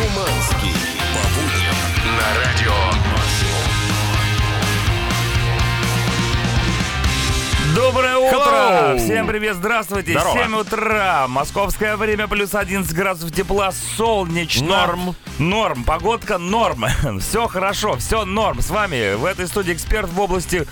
Шуманский. Всем привет, здравствуйте! Здорово. 7 утра, московское время, плюс 11 градусов тепла, солнечно. Норм. Норм, погодка норм. Все хорошо, все норм. С вами в этой студии эксперт в области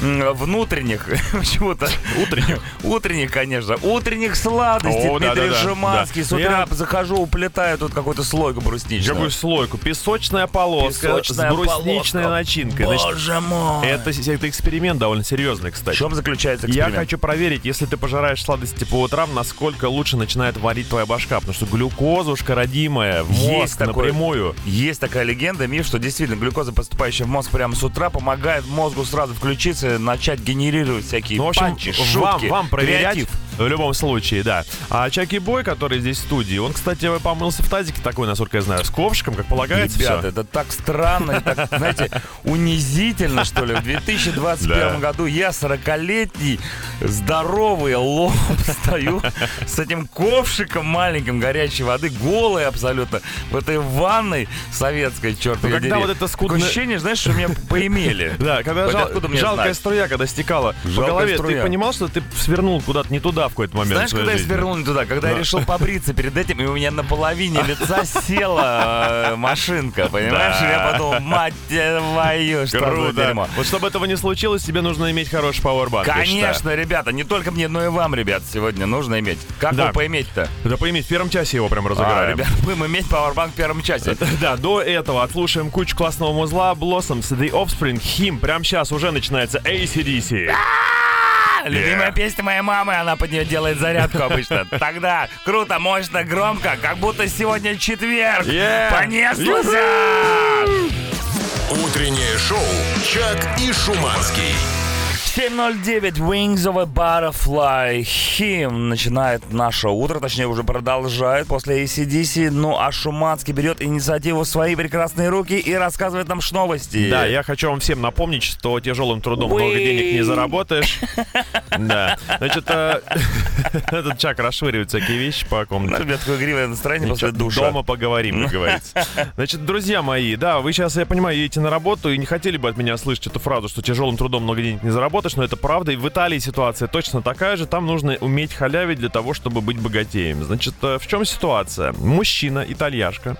внутренних, почему-то. Утренних. Утренних, конечно. Утренних сладостей. О, Дмитрий да-да-да, Шиманский. да. С утра Я- захожу, уплетаю тут какую-то слойку брусничную. Какую слойку? Песочная полоска Песочная с брусничной полоска. начинкой. Значит, Боже мой! это, это эксперимент довольно серьезный, В кстати. чем заключается Я эксперимент? хочу проверить, если ты пожираешь сладости по утрам, насколько лучше начинает варить твоя башка. Потому что глюкозушка родимая в Есть мозг такое. напрямую. Есть такая легенда, миф, что действительно глюкоза, поступающая в мозг прямо с утра, помогает мозгу сразу включиться, начать генерировать всякие Ну, в общем, панчи, вам, шутки, вам проверять креатив. В любом случае, да. А Чаки Бой, который здесь в студии, он, кстати, помылся в тазике такой, насколько я знаю, с ковшиком, как полагается. Ребята, это так странно, так, знаете, унизительно, что ли. В 2021 Да. году я 40-летний, здоровый лоб стою с этим ковшиком маленьким горячей воды, голый абсолютно, в этой ванной советской, черт Ну, когда вот это скудное- Такое ощущение, знаешь, что меня поимели. Да, когда жал- жалкая знать? струя, когда стекала по голове, струя. ты понимал, что ты свернул куда-то не туда какой-то момент Знаешь, когда я жизни? свернул не туда? Когда я решил побриться перед этим, и у меня на половине лица села э, машинка, понимаешь? Да. И Я подумал, мать твою, что за дерьмо. Вот чтобы этого не случилось, тебе нужно иметь хороший пауэрбанк. я. Конечно, ребята, не только мне, но и вам, ребят, сегодня нужно иметь. Как Да. его поиметь-то? Да пойми, в первом часе его прям А, разыграем. ребят, будем иметь пауэрбанк в первом часе. Да, до этого отслушаем кучу классного музла Blossoms, The Offspring, Him. Прямо сейчас уже начинается ACDC. Любимая песня моей мамы, она под нее делает зарядку обычно. Тогда круто, мощно, громко, как будто сегодня четверг. Yeah. Понеслся! Утреннее шоу «Чак и Шуманский». 7.09 Wings of a Butterfly Him начинает наше утро, точнее уже продолжает после ACDC. Ну а Шуманский берет инициативу в свои прекрасные руки и рассказывает нам ш- новости. Да, я хочу вам всем напомнить, что тяжелым трудом много Уи. денег не заработаешь. Да. Значит, э, этот Чак расшвыривает всякие вещи по комнате. ребят, такое игривое настроение после душа. Дома поговорим, как говорится. Значит, друзья мои, да, вы сейчас, я понимаю, едете на работу и не хотели бы от меня слышать эту фразу, что тяжелым трудом много денег не заработаешь, но это правда. И в Италии ситуация точно такая же. Там нужно уметь халявить для того, чтобы быть богатеем. Значит, э, в чем ситуация? Мужчина, итальяшка,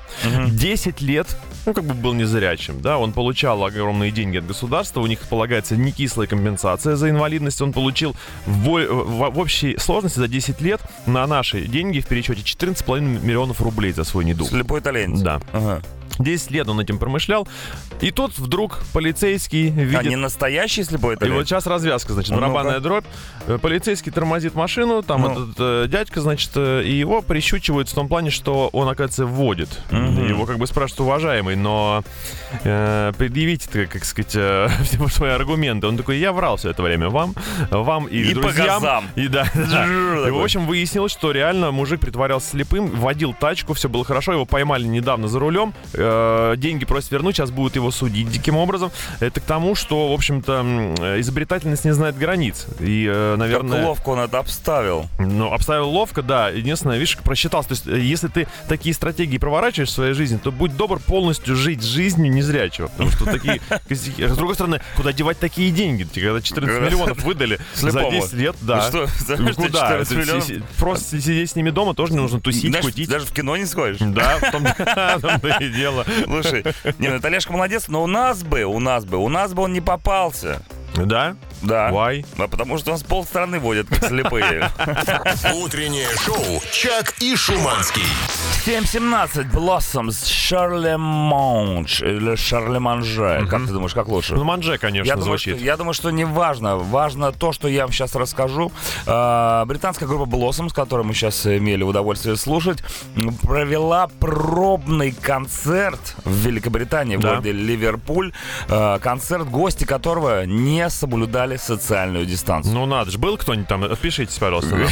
10 лет, ну, как бы был незрячим, да, он получал огромные деньги от государства, у них полагается не кислая компенсация за инвалидность, он получил в, бо- в- в общей сложности за 10 лет на наши деньги в пересчете 14,5 миллионов рублей за свой недуг. Слепой итальянец. Да. Ага. 10 лет он этим промышлял. И тут вдруг полицейский А, видит... не настоящий слепой И вот сейчас развязка, значит, Ну, барабанная дробь. Э, Полицейский тормозит машину, там Ну. этот э, дядька, значит, э, и его прищучивают в том плане, что он, оказывается, вводит. Мгм. Его как бы спрашивают, уважаемый, но э, предъявите, как сказать, э, все свои аргументы. Он такой, я врал все это время вам, вам и, И по друзьям. газам. И да, И, в общем, выяснилось, что реально мужик притворялся слепым, водил тачку, все было хорошо, его поймали недавно за рулем, э, деньги просят вернуть, сейчас будут его судить диким образом. Это к тому, что, в общем-то, изобретательность не знает границ. И, э, Как наверное... ловко он это обставил. Ну, обставил ловко, да. Единственное, видишь, как просчитался. То есть, э, если ты такие стратегии проворачиваешь в своей жизни, то будь добр полностью жить жизнью незрячего. Потому что такие. С другой стороны, куда девать такие деньги? Тебе Когда 14 Когда- миллионов выдали за Слепому. 10 лет, да. Ну что, Ну, что куда? 14 Это миллионов? си- Просто сидеть с ними дома тоже не нужно тусить, кутить. даже в кино не сходишь. Да, в том- и дело. Слушай, не, Итальяшка молодец, но у нас бы, у нас бы, у нас бы он не попался. Да? Да. Why? А потому что он с полстраны водит, как слепые. Утреннее шоу «Чак и Шуманский». 7.17 Blossoms Шарлеманж или Шарлеманже. Как ты думаешь, как лучше? Ну, манже, конечно, Я думаю, что, звучит. я думаю, что не важно. Важно то, что я вам сейчас расскажу. А, британская группа Blossom, с которой мы сейчас имели удовольствие слушать, провела пробный концерт в Великобритании, в Да. городе Ливерпуль. А, концерт, гости которого не не соблюдали социальную дистанцию. Ну надо же, был кто-нибудь там? Отпишитесь, пожалуйста. нам.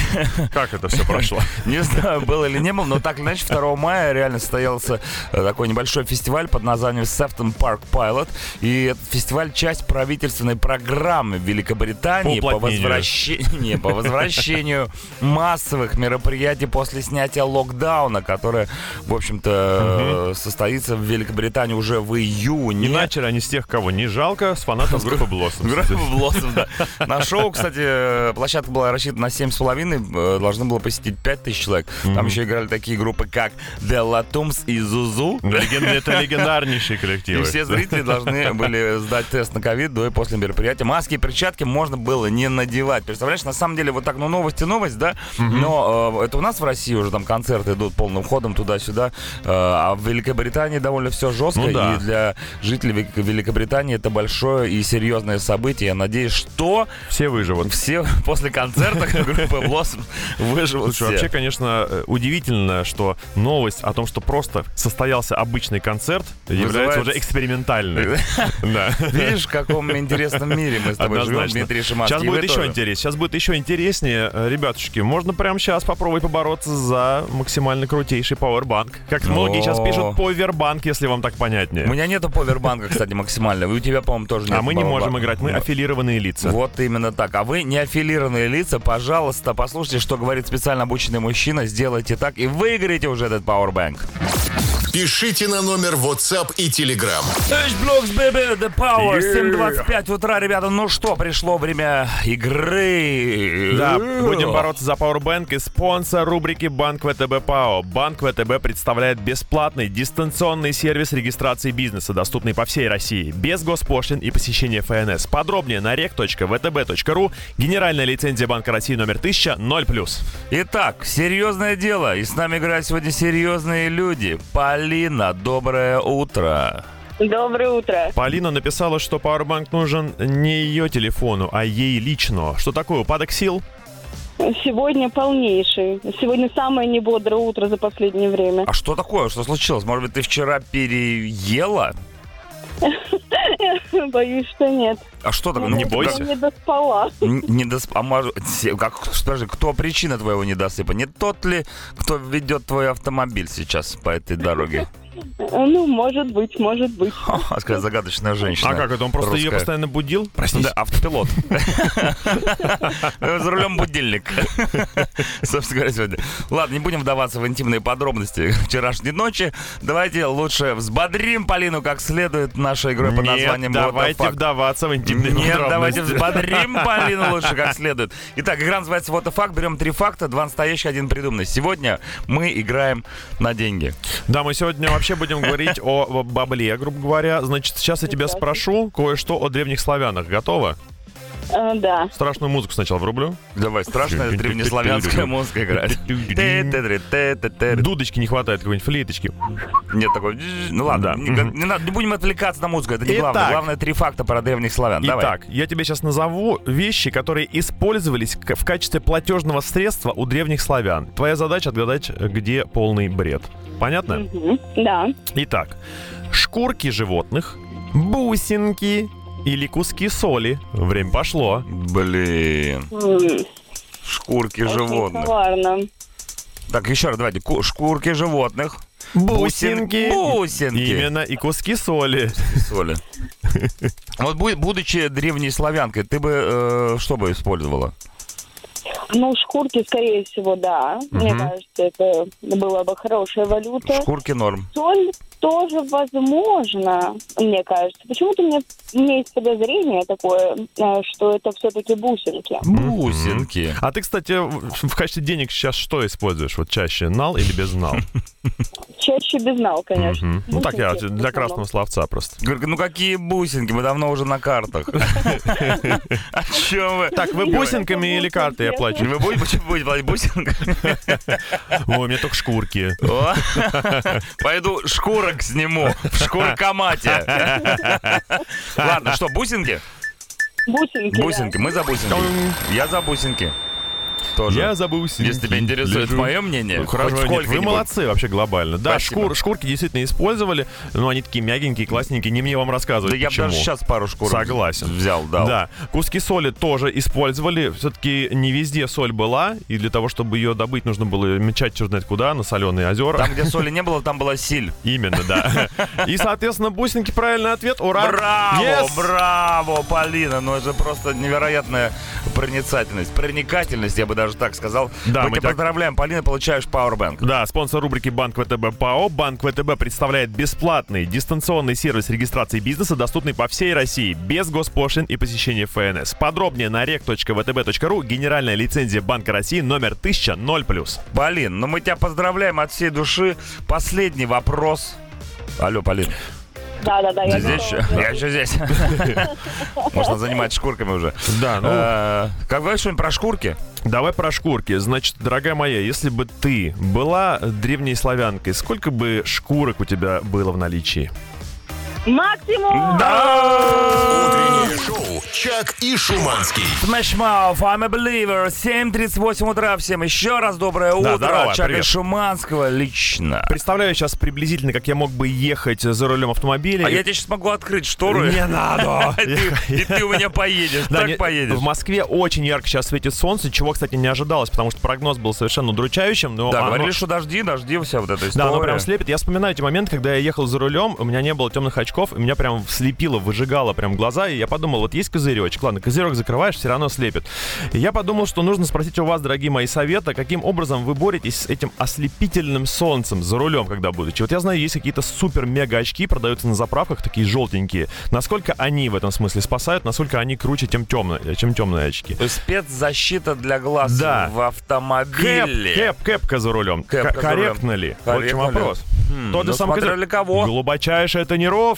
Как это все прошло? Не знаю, было или не было, но так или иначе 2 мая реально состоялся э, такой небольшой фестиваль под названием Sefton Park Pilot. И этот фестиваль часть правительственной программы Великобритании По по, возвращению, по возвращению массовых мероприятий после снятия локдауна, которое, в общем-то, э, состоится в Великобритании уже в июне. И начали они с тех, кого не жалко, с фанатов группы Blossom. Blossom, да. На шоу, кстати, э, площадка была рассчитана на 7,5, э, должны было посетить 5 тысяч человек. Там еще играли такие группы, как The Latums и Зузу. Это легендарнейшие И коллективы. все зрители должны были сдать тест на ковид до и после мероприятия. Маски и перчатки можно было не надевать. Представляешь, на самом деле вот так, ну новости, новость, да? Но э, это у нас в России уже там концерты идут полным ходом туда-сюда. А в Великобритании довольно все жестко. Ну. И для жителей Великобритании это большое и серьезное событие. Я надеюсь, что Все выживут. все после концерта группы Blossom выживут Слушай, все. вообще, конечно, э, удивительно, что новость о том, что просто состоялся обычный концерт, является Вызывает- уже экспериментальной. Да. Видишь, в каком интересном мире мы с тобой живем, Однозначно. Дмитрий Шиманский. Сейчас И будет еще тоже. интереснее. Сейчас будет еще интереснее. Э, Ребятушки, можно прямо сейчас попробовать побороться за максимально крутейший пауэрбанк. Как многие сейчас пишут повербанк, если вам так понятнее. У меня нету повербанка, кстати, максимально. У тебя, по-моему, тоже нет. А мы не можем играть, мы. Аффилированные лица. Вот именно так. А вы не аффилированные лица, пожалуйста, послушайте, что говорит специально обученный мужчина, сделайте так и выиграете уже этот Powerbank. Пишите на номер WhatsApp и Telegram. H-Blocks, baby, the power, Yeah. 7.25 утра, ребята. Ну что, пришло время игры. Да, будем бороться за Powerbank и спонсор рубрики Банк ВТБ ПАО. Банк ВТБ представляет бесплатный дистанционный сервис регистрации бизнеса, доступный по всей России, без госпошлин и посещения ФНС. Подробнее на rec.vtb.ru. Генеральная лицензия Банка России номер 1000 0+. Итак, серьезное дело. И с нами играют сегодня серьезные люди. Полина, доброе утро. Доброе утро. Полина написала, что Powerbank нужен не ее телефону, а ей лично. Что такое, упадок сил? Сегодня полнейший. Сегодня самое небодрое утро за последнее время. А что такое? Что случилось? Может быть, ты вчера переела? Боюсь, что нет. А что такое? Ну, не бойся. Я не доспала. Н- Недосп... А может... Как... Подожди, кто причина твоего недосыпа? Не тот ли, кто ведет твой автомобиль сейчас по этой дороге? Ну, может быть, может быть. Ха, Какая загадочная женщина. А как это, он просто ее русская. постоянно будил? Простите. Да, автопилот. За рулем будильник. Собственно говоря, сегодня. Ладно, не будем вдаваться в интимные подробности вчерашней ночи. Давайте лучше взбодрим Полину как следует нашей игрой под названием Нет, «What the давайте fuck». вдаваться в интимные Нет, давайте подробности. взбодрим Полину лучше как следует. Итак, игра называется «Вот и факт». Берем три факта, два настоящих, один придуманный. Сегодня мы играем на деньги. Да, мы сегодня вообще будем говорить о бабле, грубо говоря. Значит, сейчас я тебя спрошу кое-что о древних славянах. Готова? Э, Да. Страшную музыку сначала врублю. Давай, страшная древнеславянская музыка играет. Нет Дудочки не хватает, какой-нибудь флейточки. такой. Ну ладно, не, не надо, не будем отвлекаться на музыку, это не Итак. главное. Главное три факта про древних славян. Давай. Итак, я тебе сейчас назову вещи, которые использовались в качестве платежного средства у древних славян. Твоя задача отгадать, где полный бред. Понятно? Да. Итак, шкурки животных, бусинки или куски соли. Время пошло. Блин, шкурки очень животных. коварно. Так, еще раз, давайте. Ку- Шкурки животных. Бусинки. Бусинки. Именно, и куски соли. Соли. Вот бу- будучи древней славянкой, ты бы э, что бы использовала? Ну, шкурки, скорее всего, да. Мне кажется, это была бы хорошая валюта. Шкурки норм. Соль тоже возможно, мне кажется. Почему-то мне, у меня есть подозрение такое, э, что это все-таки бусинки. Бусинки. А ты, кстати, в качестве денег сейчас что используешь? Вот чаще нал или без нал? Чаще без нал, конечно. Ну так я для красного словца просто. Ну какие бусинки? Мы давно уже на картах. О чем вы? Так, вы бусинками или картой оплачиваете? Вы будете платить бусинками? Ой, у меня только шкурки. Пойду шкуры 40 сниму в шкуркомате. Ладно, что, бусинки? Бусинки. Бусинки, мы за бусинки. Я за бусинки. Тоже. Я забыл Если тебя интересует мое мнение, Ну, хоть Хорошо, нет, вы молодцы вообще глобально. Да, Спасибо. шкур, шкурки действительно использовали, но они такие мягенькие, классненькие, не мне вам рассказывать, Да я почему. даже сейчас пару шкур Согласен. взял, дал. Да, куски соли тоже использовали. Все-таки не везде соль была, и для того, чтобы ее добыть, нужно было мечать черт знает куда, на соленые озера. Там, где соли не было, там была силь. Именно, да. И, соответственно, бусинки правильный ответ. Ура! Браво, Yes! браво, Полина. Ну это просто невероятная проницательность. Проникательность, я бы даже так сказал. Да, мы, мы тебя так- поздравляем, Полина, получаешь Powerbank. Да, спонсор рубрики Банк ВТБ ПАО. Банк ВТБ представляет бесплатный дистанционный сервис регистрации бизнеса, доступный по всей России, без госпошлин и посещения ФНС. Подробнее на rec.vtb.ru. Генеральная лицензия Банка России номер 1000 0+. Полин, ну мы тебя поздравляем от всей души. Последний вопрос. Алло, Полин, Да, да, да. ты Я здесь готова. еще? Я еще здесь. Можно занимать шкурками уже. Да, ну, Э, Как говоришь что-нибудь про шкурки? давай про шкурки. Значит, дорогая моя, если бы ты была древней славянкой, сколько бы шкурок у тебя было в наличии? Максимум! Утреннее шоу «Чак и Шуманский». Smash Mouth, I'm a believer. 7.38 утра. Всем еще раз доброе утро. здорово, Чака привет. Шуманского лично. Представляю сейчас приблизительно, как я мог бы ехать за рулем автомобиля. А я тебе сейчас могу открыть штору. Не надо! И ты- И ты у меня поедешь. Да, Так поедешь. В Москве очень ярко сейчас светит солнце, чего, кстати, не ожидалось, потому что прогноз был совершенно удручающим. Но Да, оно- говорили, что дожди, дожди, вся вот эта Да, история. оно прям слепит. Я вспоминаю эти моменты, когда я ехал за рулем, у меня не было темных очков, и меня прям слепило, выжигало прям глаза, и я подумал, вот есть козыречек, ладно, козырек закрываешь, все равно слепит. И я подумал, что нужно спросить у вас, дорогие мои советы, каким образом вы боретесь с этим ослепительным солнцем за рулем, когда будете. Вот я знаю, есть какие-то супер-мега очки, продаются на заправках, такие желтенькие. Насколько они в этом смысле спасают, насколько они круче, чем темные, чем темные очки. То есть Спецзащита для глаз Да. в Кэп, автомобиле. кэп, кэпка за рулем. Кэпка К- за рулем. корректно ли? Вот в чем Корректно вопрос. Хм, Тот же ну, самый смотря козырек. для кого. Глубочайшая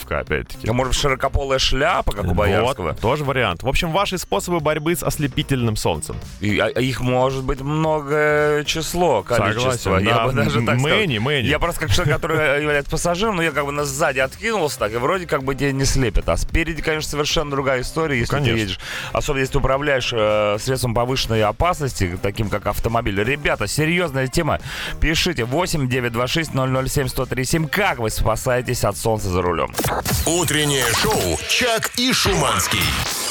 тренировка, опять-таки. А может, широкополая шляпа, как у Боярского? Вот, тоже вариант. В общем, ваши способы борьбы с ослепительным солнцем. И, а- их может быть многое число, количество. Согласен, я да. бы даже так Мэни, мэни. Я просто как человек, который является пассажиром, но я как бы на сзади откинулся так, и вроде как бы тебя не слепит. А спереди, конечно, совершенно другая история, если конечно. ты едешь. Особенно если ты управляешь э, средством повышенной опасности, таким как автомобиль. Ребята, серьезная тема. Пишите 8 926 007 1037. Как вы спасаетесь от солнца за рулем? Утреннее шоу «Чак и Шуманский».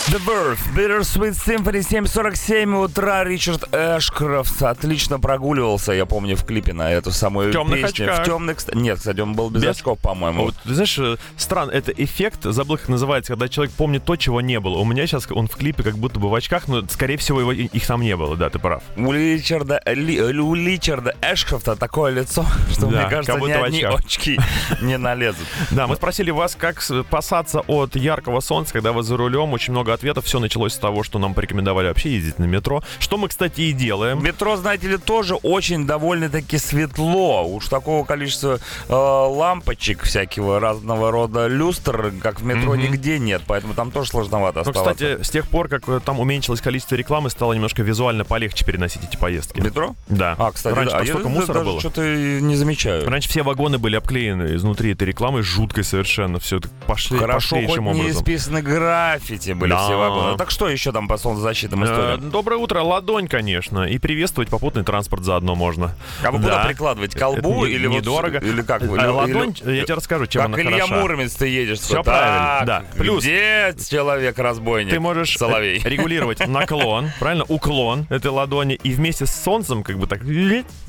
The Birth, Bittersweet Symphony, 7.47 утра, Ричард Эшкрофт отлично прогуливался, я помню, в клипе на эту самую В темных песню. очках. В темных... Нет, кстати, он был без, Без? очков, по-моему. Вот, ты знаешь, э, странно, это эффект, забыл, как называется, когда человек помнит то, чего не было. У меня сейчас он в клипе как будто бы в очках, но, скорее всего, его, их там не было, да, ты прав. У Ричарда, Ли- у Ричарда Эшкрофта такое лицо, что, Да, мне кажется, ни одни очки не налезут. Да, мы спросили вас, как спасаться от яркого солнца, когда вы за рулем. Очень много ответов. Все началось с того, что нам порекомендовали вообще ездить на метро. Что мы, кстати, и делаем. Метро, знаете ли, тоже очень довольно-таки светло. Уж такого количества э, лампочек всякого разного рода люстр, как в метро, Мгм. нигде нет. Поэтому там тоже сложновато Ну, оставаться. кстати, с тех пор, как э, там уменьшилось количество рекламы, стало немножко визуально полегче переносить эти поездки. Метро? Да. А, кстати, Раньше да. там я столько да- мусора даже было. что-то не замечаю. Раньше все вагоны были обклеены изнутри этой рекламы жуткой совершенно. Все пошли Хорошо, хоть не образом. исписаны граффити были Да. все вагоны. Так что еще там по солнцезащитным Э, историям? Доброе утро, ладонь, конечно. И приветствовать попутный транспорт заодно можно. А вы куда Да. прикладывать? к Колбу или вот- недорого. Или как? Или- ладонь, или- я тебе расскажу, чем Как она Илья хороша. Муромец ты едешь. Так, правильно, да. Плюс- Где человек-разбойник? Ты можешь э, регулировать наклон, правильно, уклон этой ладони, и вместе с солнцем как бы так...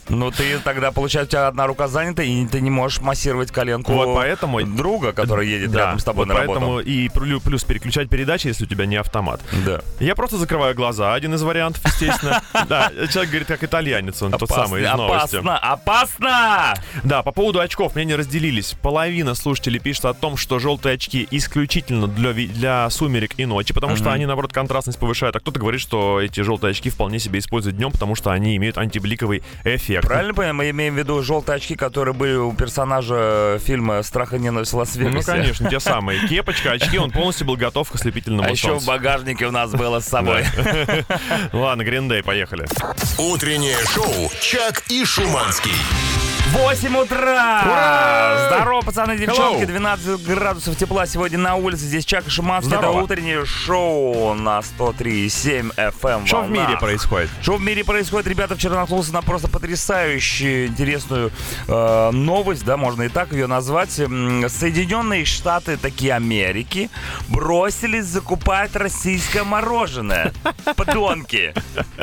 Ну ты тогда, получается, у тебя одна рука занята, и ты не можешь массировать коленку Вот поэтому... друга, который едет Да, рядом с тобой вот на поэтому работу. и плю- плюс переключать передачи, если у тебя не автомат. Да. Я просто закрываю глаза, один из вариантов, естественно. Да, человек говорит, как итальянец, он тот самый из новости. опасно, опасно! Да, по поводу очков мнения разделились. Половина слушателей пишет о том, что желтые очки исключительно для, для сумерек и ночи, потому что они, наоборот, контрастность повышают. А кто-то говорит, что эти желтые очки вполне себе используют днем, потому что они имеют антибликовый эффект. Правильно понимаю, мы имеем в виду желтые очки, которые были у персонажа фильма «Страх и ненависть в Ну, Лас-Вегасе». Конечно, те самые. Кепочка, очки, он полностью был готов к ослепительному А еще в багажнике у нас было с собой. Ладно, Гриндей, поехали. Утреннее шоу «Чак и Шуманский». 8 утра! Ура! Здорово, пацаны, девчонки. Hello. 12 градусов тепла сегодня на улице. Здесь Чак и Шуманский. Это утреннее шоу на 103,7 FM. Что в мире происходит? Что в мире происходит? Ребята вчера наткнулся на просто потрясающую, интересную э, новость, да, можно и так ее назвать. Соединенные Штаты, такие Америки, бросились закупать российское мороженое. Подонки.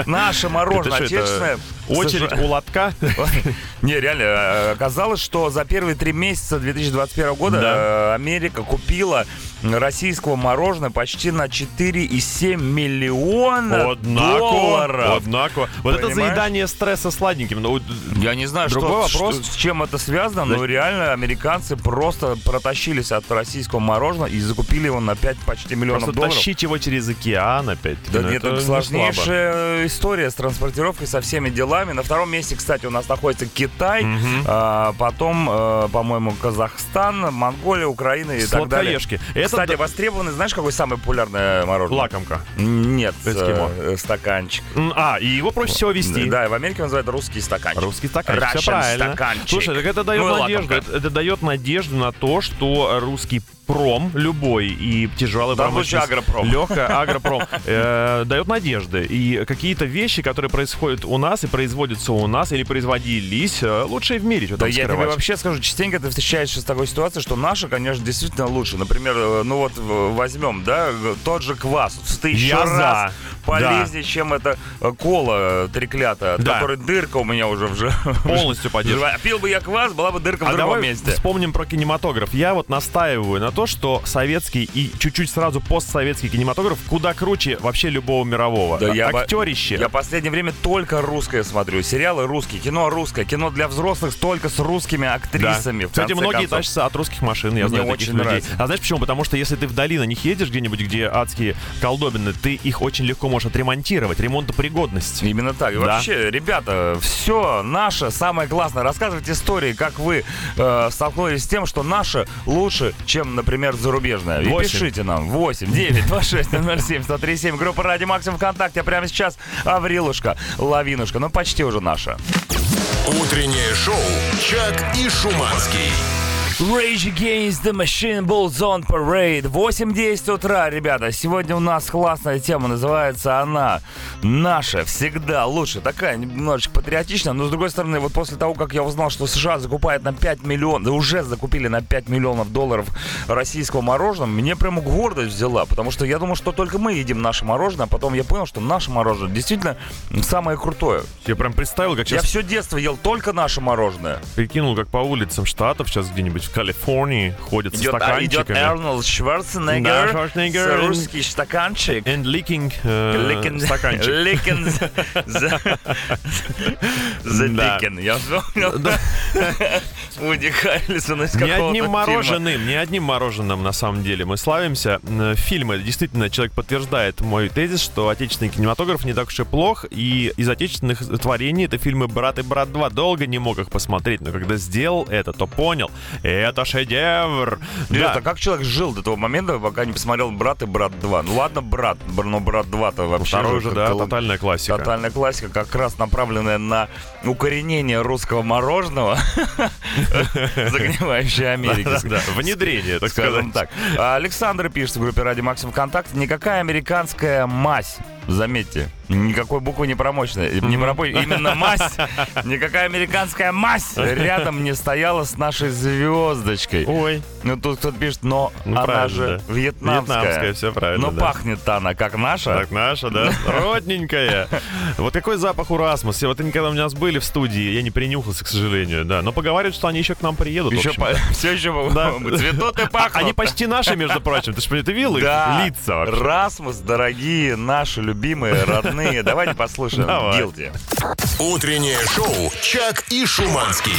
Наше мороженое это отечественное. Очередь у лотка? Не, реально, э, оказалось, что за первые три месяца 2021 года Да. э, Америка купила российского мороженого почти на 4,7 миллиона Однако, долларов. однако. Вот это Понимаешь? заедание стресса сладеньким. Ну, Я не знаю, Другой что, вопрос. что- с чем это связано, но реально американцы просто протащились от российского мороженого и закупили его на 5 почти миллионов Просто долларов. тащить его через океан опять-таки. Да ну, нет, это это не слабо. сложнейшая история с транспортировкой, со всеми делами. На втором месте, кстати, у нас находится Китай, Мгм. а, потом, э, по-моему, Казахстан, Монголия, Украина и так далее. Это Кстати, востребованы, знаешь, какое самое популярное мороженое? лакомка. Нет, Эскимо. э, стаканчик. А, и его проще всего вести. Да, в Америке называют русский стаканчик. Русский стаканчик, все Russian правильно. стаканчик. Слушай, так это дает Ну надежду. Это, это дает надежду на то, что русский пром любой и тяжелый случае промышленность, агропром. легкая агропром, э, дает надежды. И какие-то вещи, которые происходят у нас и производятся у нас или производились, э, лучшие в мире. Да я тебе вообще скажу, частенько ты встречаешься с такой ситуацией, что наши, конечно, действительно лучше. Например, э, ну вот возьмем, да, тот же квас тысячу Я за. Полезнее, чем эта э, кола э, треклятая, от Да. которой дырка у меня уже в Полностью поддерживаю. Пил бы я квас, была бы дырка в А другом давай месте. вспомним про кинематограф. Я вот настаиваю на то, что советский и чуть-чуть сразу постсоветский кинематограф куда круче вообще любого мирового. Да я Актерище. Я последнее время только русское смотрю. Сериалы русские, кино русское, кино для взрослых только с русскими Да. актрисами. в Кстати, многие концов. тащатся от русских машин, я Мне знаю таких очень людей. нравится. А знаешь почему? Потому что если ты вдали на них едешь где-нибудь, где адские колдобины, ты их очень легко можешь отремонтировать. Ремонтопригодность. Именно так. И Да. вообще, ребята, все наше самое классное. Рассказывайте истории, как вы э, столкнулись с тем, что наше лучше, чем, например, зарубежное. И Восемь. пишите нам. 8 9 26 007 137. Группа Радио Максим ВКонтакте. А прямо сейчас Аврилушка, Лавинушка. Ну, почти уже наша. Утреннее шоу «Чак и Шуманский». Rage Against the Machine Bulls on Parade. 8.10 утра, ребята. Сегодня у нас классная тема. Называется она «Наша всегда лучше». Такая немножечко патриотичная, но с другой стороны, вот после того, как я узнал, что США закупает на 5 миллионов, да уже закупили на 5 миллионов долларов российского мороженого, мне прямо гордость взяла, потому что я думал, что только мы едим наше мороженое, а потом я понял, что наше мороженое действительно самое крутое. Я прям представил, как Я сейчас все детство ел только наше мороженое. прикинул, как по улицам штатов сейчас где-нибудь Калифорнии ходят Идет, а, идет стаканчиками. Арнольд Шварценеггер, Да, Шварценеггер. русский стаканчик. And licking э, стаканчик. Ликен за, за Да. Дикен. Я вспомнил Вуди Харрельсона из Не одним мороженым, не одним мороженым на самом деле мы славимся. Фильмы, действительно, человек подтверждает мой тезис, что отечественный кинематограф не так уж и плох, и из отечественных творений это фильмы «Брат и брат 2». Долго не мог их посмотреть, но когда сделал это, то понял, это шедевр. Ребята, Да. как человек жил до того момента, пока не посмотрел «Брат» и «Брат 2»? Ну ладно, «Брат», но «Брат 2»-то вообще... Второй уже, да, кол- тотальная классика. Тотальная классика, как раз направленная на укоренение русского мороженого, загнивающей Америки. Внедрение, так скажем сказать. так. А Александр пишет в группе Ради Максим ВКонтакте. Никакая американская мазь, заметьте, никакой буквы не промоченная. Не пропой- именно мазь. Никакая американская мазь рядом не стояла с нашей звездочкой. Ой, Ну тут кто-то пишет, но Ну, она правильно, же да. вьетнамская. Вьетнамская, всё правильно, Но да. пахнет она как наша. Так наша, да? Родненькая. Вот какой запах у Расмус. Вот они когда у нас были в студии, я не принюхался, к сожалению, да. Но поговаривают, что они еще к нам приедут. Еще общем-то. все еще Да. цветут и пахнут. Они почти наши, между прочим. Ты же ты видел их Да, лица вообще? Расмус, дорогие, наши любимые, родные. Давайте послушаем Давай. Гилди. Утреннее шоу «Чак и Шуманский».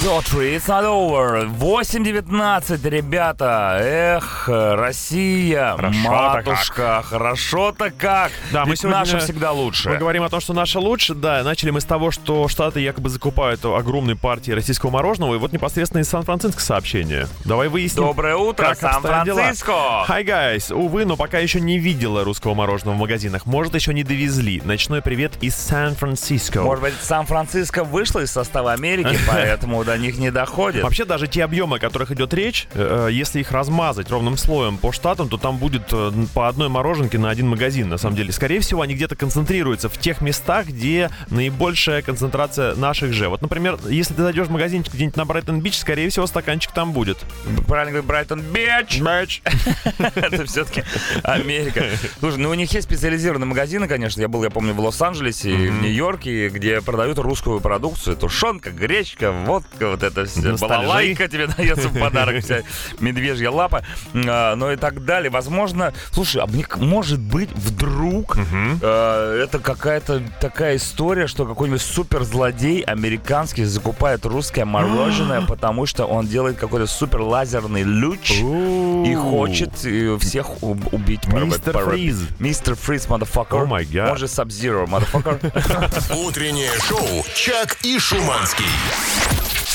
Sorry, it's not over. 8.19, ребята. Эх, Россия, Хорошо-то матушка, хорошо-то как. Да, мы Ведь сегодня- наша всегда лучше. Мы говорим о том, что наша лучше, да. Начали мы с того, что Штаты якобы закупают огромные партии российского мороженого. И вот непосредственно из Сан-Франциско сообщение. Давай выясним. Доброе утро, как обстоят дела. Сан-Франциско. Hi, guys. Увы, но пока еще не видела русского мороженого в магазинах. Может, еще не довезли. Ночной привет из Сан-Франциско. Может быть, Сан-Франциско вышло из состава Америки, поэтому, до них не доходит. Вообще даже те объемы, о которых идет речь, э, если их размазать ровным слоем по штатам, то там будет э, по одной мороженке на один магазин, на самом деле. Скорее всего, они где-то концентрируются в тех местах, где наибольшая концентрация наших же. Вот, например, если ты зайдешь в магазинчик где-нибудь на Брайтон-Бич, скорее всего, стаканчик там будет. Правильно говорит Брайтон Бич. Это все-таки Америка. Слушай, ну у них есть специализированные магазины, конечно. Я был, я помню, в Лос-Анджелесе и в Нью-Йорке, где продают русскую продукцию. Тушенка, гречка, водка, вот это все. Ностальжи. Балалайка тебе дается в подарок, вся медвежья лапа, а, ну и так далее. Возможно, слушай, а может быть, вдруг э, это какая-то такая история, что какой-нибудь суперзлодей американский закупает русское мороженое, потому что он делает какой-то супер лазерный луч и хочет э, всех убить. Мистер Фриз. Мистер Фриз, motherfucker. Oh my God. Он же Sub-Zero, motherfucker. Утреннее шоу «Чак и Шуманский».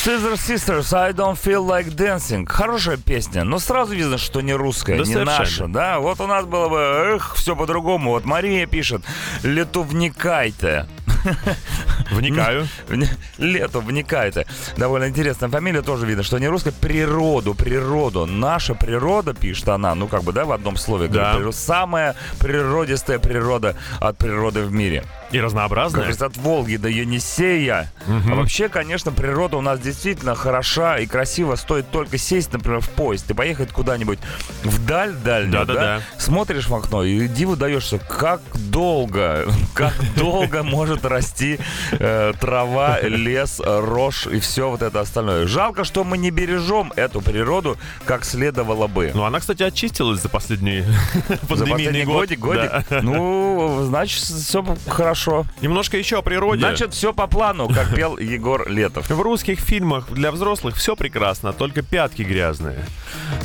Scissor Sisters, I don't feel like dancing. Хорошая песня, но сразу видно, что не русская, Да не совершенно. наша, да? Вот у нас было бы, эх, все по-другому. Вот Мария пишет, лету вникайте. Вникаю. Вни- Лето, вникайте. Довольно интересная фамилия, тоже видно, что не русская. Природу, природу. Наша природа, пишет она, ну как бы, да, в одном слове. Да. Самая природистая природа от природы в мире. И Как разнообразная. говорится, от Волги до Енисея. А вообще, конечно, природа у нас действительно хороша и красиво. Стоит только сесть, например, в поезд и поехать куда-нибудь вдаль дальнюю, Да-да-да. Смотришь в окно и диву даешься, как долго, как долго может расти э, трава, лес, рожь и все вот это остальное. Жалко, что мы не бережем эту природу, как следовало бы. Ну, она, кстати, очистилась за последний За последний год. годик, годик. Да. Ну, значит, все хорошо. Немножко еще о природе. Значит, все по плану, как пел Егор Летов. В русских фильмах для взрослых все прекрасно, только пятки грязные.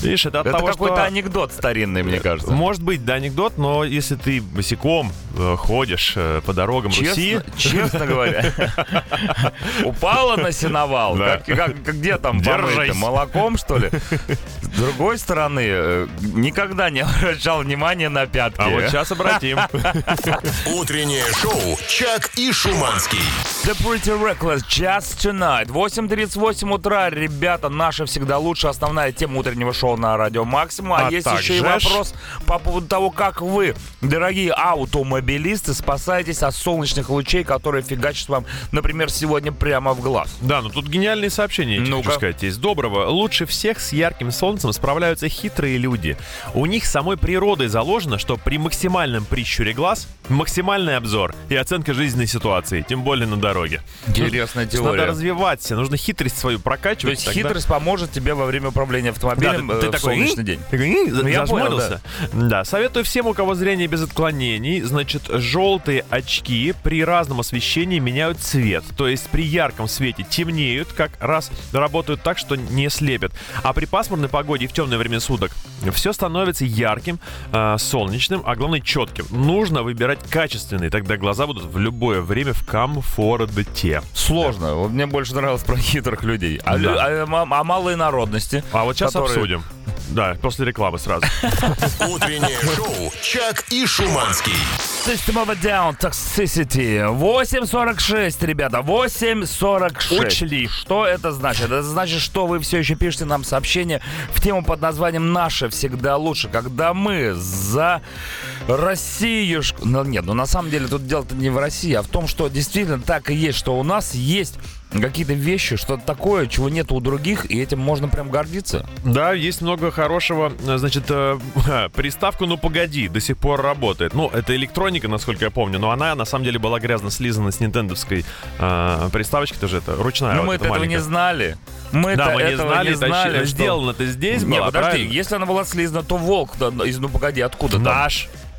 Видишь, это от Это того, какой-то что... анекдот старинный, мне кажется. Может быть, да, анекдот, но если ты босиком э, ходишь э, по дорогам Руси, Честно, честно говоря, упала на сеновал. Да. Как, как- как где там помыть? Молоком, что ли? С другой стороны, э, никогда не обращал внимания на пятки. а вот сейчас обратим. Утреннее шоу «Чак и Шуманский». The Pretty Reckless, Just Tonight. 8.38 утра, ребята, наша всегда лучшая основная тема утреннего шоу на Радио Максимум. А, А есть еще и также вопрос по поводу того, как вы, дорогие автомобилисты, спасаетесь от солнечных лучей, которые фигачат вам, например, сегодня прямо в глаз. Да, ну тут гениальные сообщения, Ну-ка. хочу сказать, есть. Доброго. Лучше всех с ярким солнцем справляются хитрые люди. У них самой природой заложено, что при максимальном прищуре глаз максимальный обзор и оценка жизненной ситуации, тем более на дороге. Интересная То есть Надо теория. развиваться, нужно хитрость свою прокачивать. То есть тогда- хитрость поможет тебе во время управления Да, автомобилем ты, э, ты в такой, солнечный день. «М?» Ну, я понял, зажмурился. да. советую всем, у кого зрение без отклонений, значит, желтые очки при разном освещении меняют цвет. То есть при ярком свете темнеют, как раз работают так, что не слепят. А при пасмурной погоде и в темное время суток все становится ярким, а, солнечным, а главное четким. Нужно выбирать качественные, тогда глаза будут в любое время в комфорте. Сложно. Вот мне больше нравилось про хитрых людей. А, Да. а, ма- а малой народности? А вот сейчас которые- обсудим. Да, после рекламы сразу. Утреннее шоу «Чак и Шуманский». System of a Down, Toxicity. 8.46, ребята, 8.46. Учли. Что это значит? Это значит, что вы все еще пишете нам сообщение в тему под названием «Наше всегда лучше», когда мы за Россию... Ну, нет, ну на самом деле тут дело-то не в России, а в том, что действительно так и есть, что у нас есть какие-то вещи, что-то такое, чего нет у других, и этим можно прям гордиться. Да, есть много хорошего. Значит, э, приставка «Ну погоди» до сих пор работает. Ну, это электроника, насколько я помню, но она на самом деле была грязно слизана с нинтендовской э, приставочки, тоже это ручная. Но вот мы эта этого не знали. Мы Да, мы не этого знали, не знали точнее, что- сделано-то здесь Не, было, подожди, правильно? если она была слизана, то волк да, из «Ну погоди», откуда там?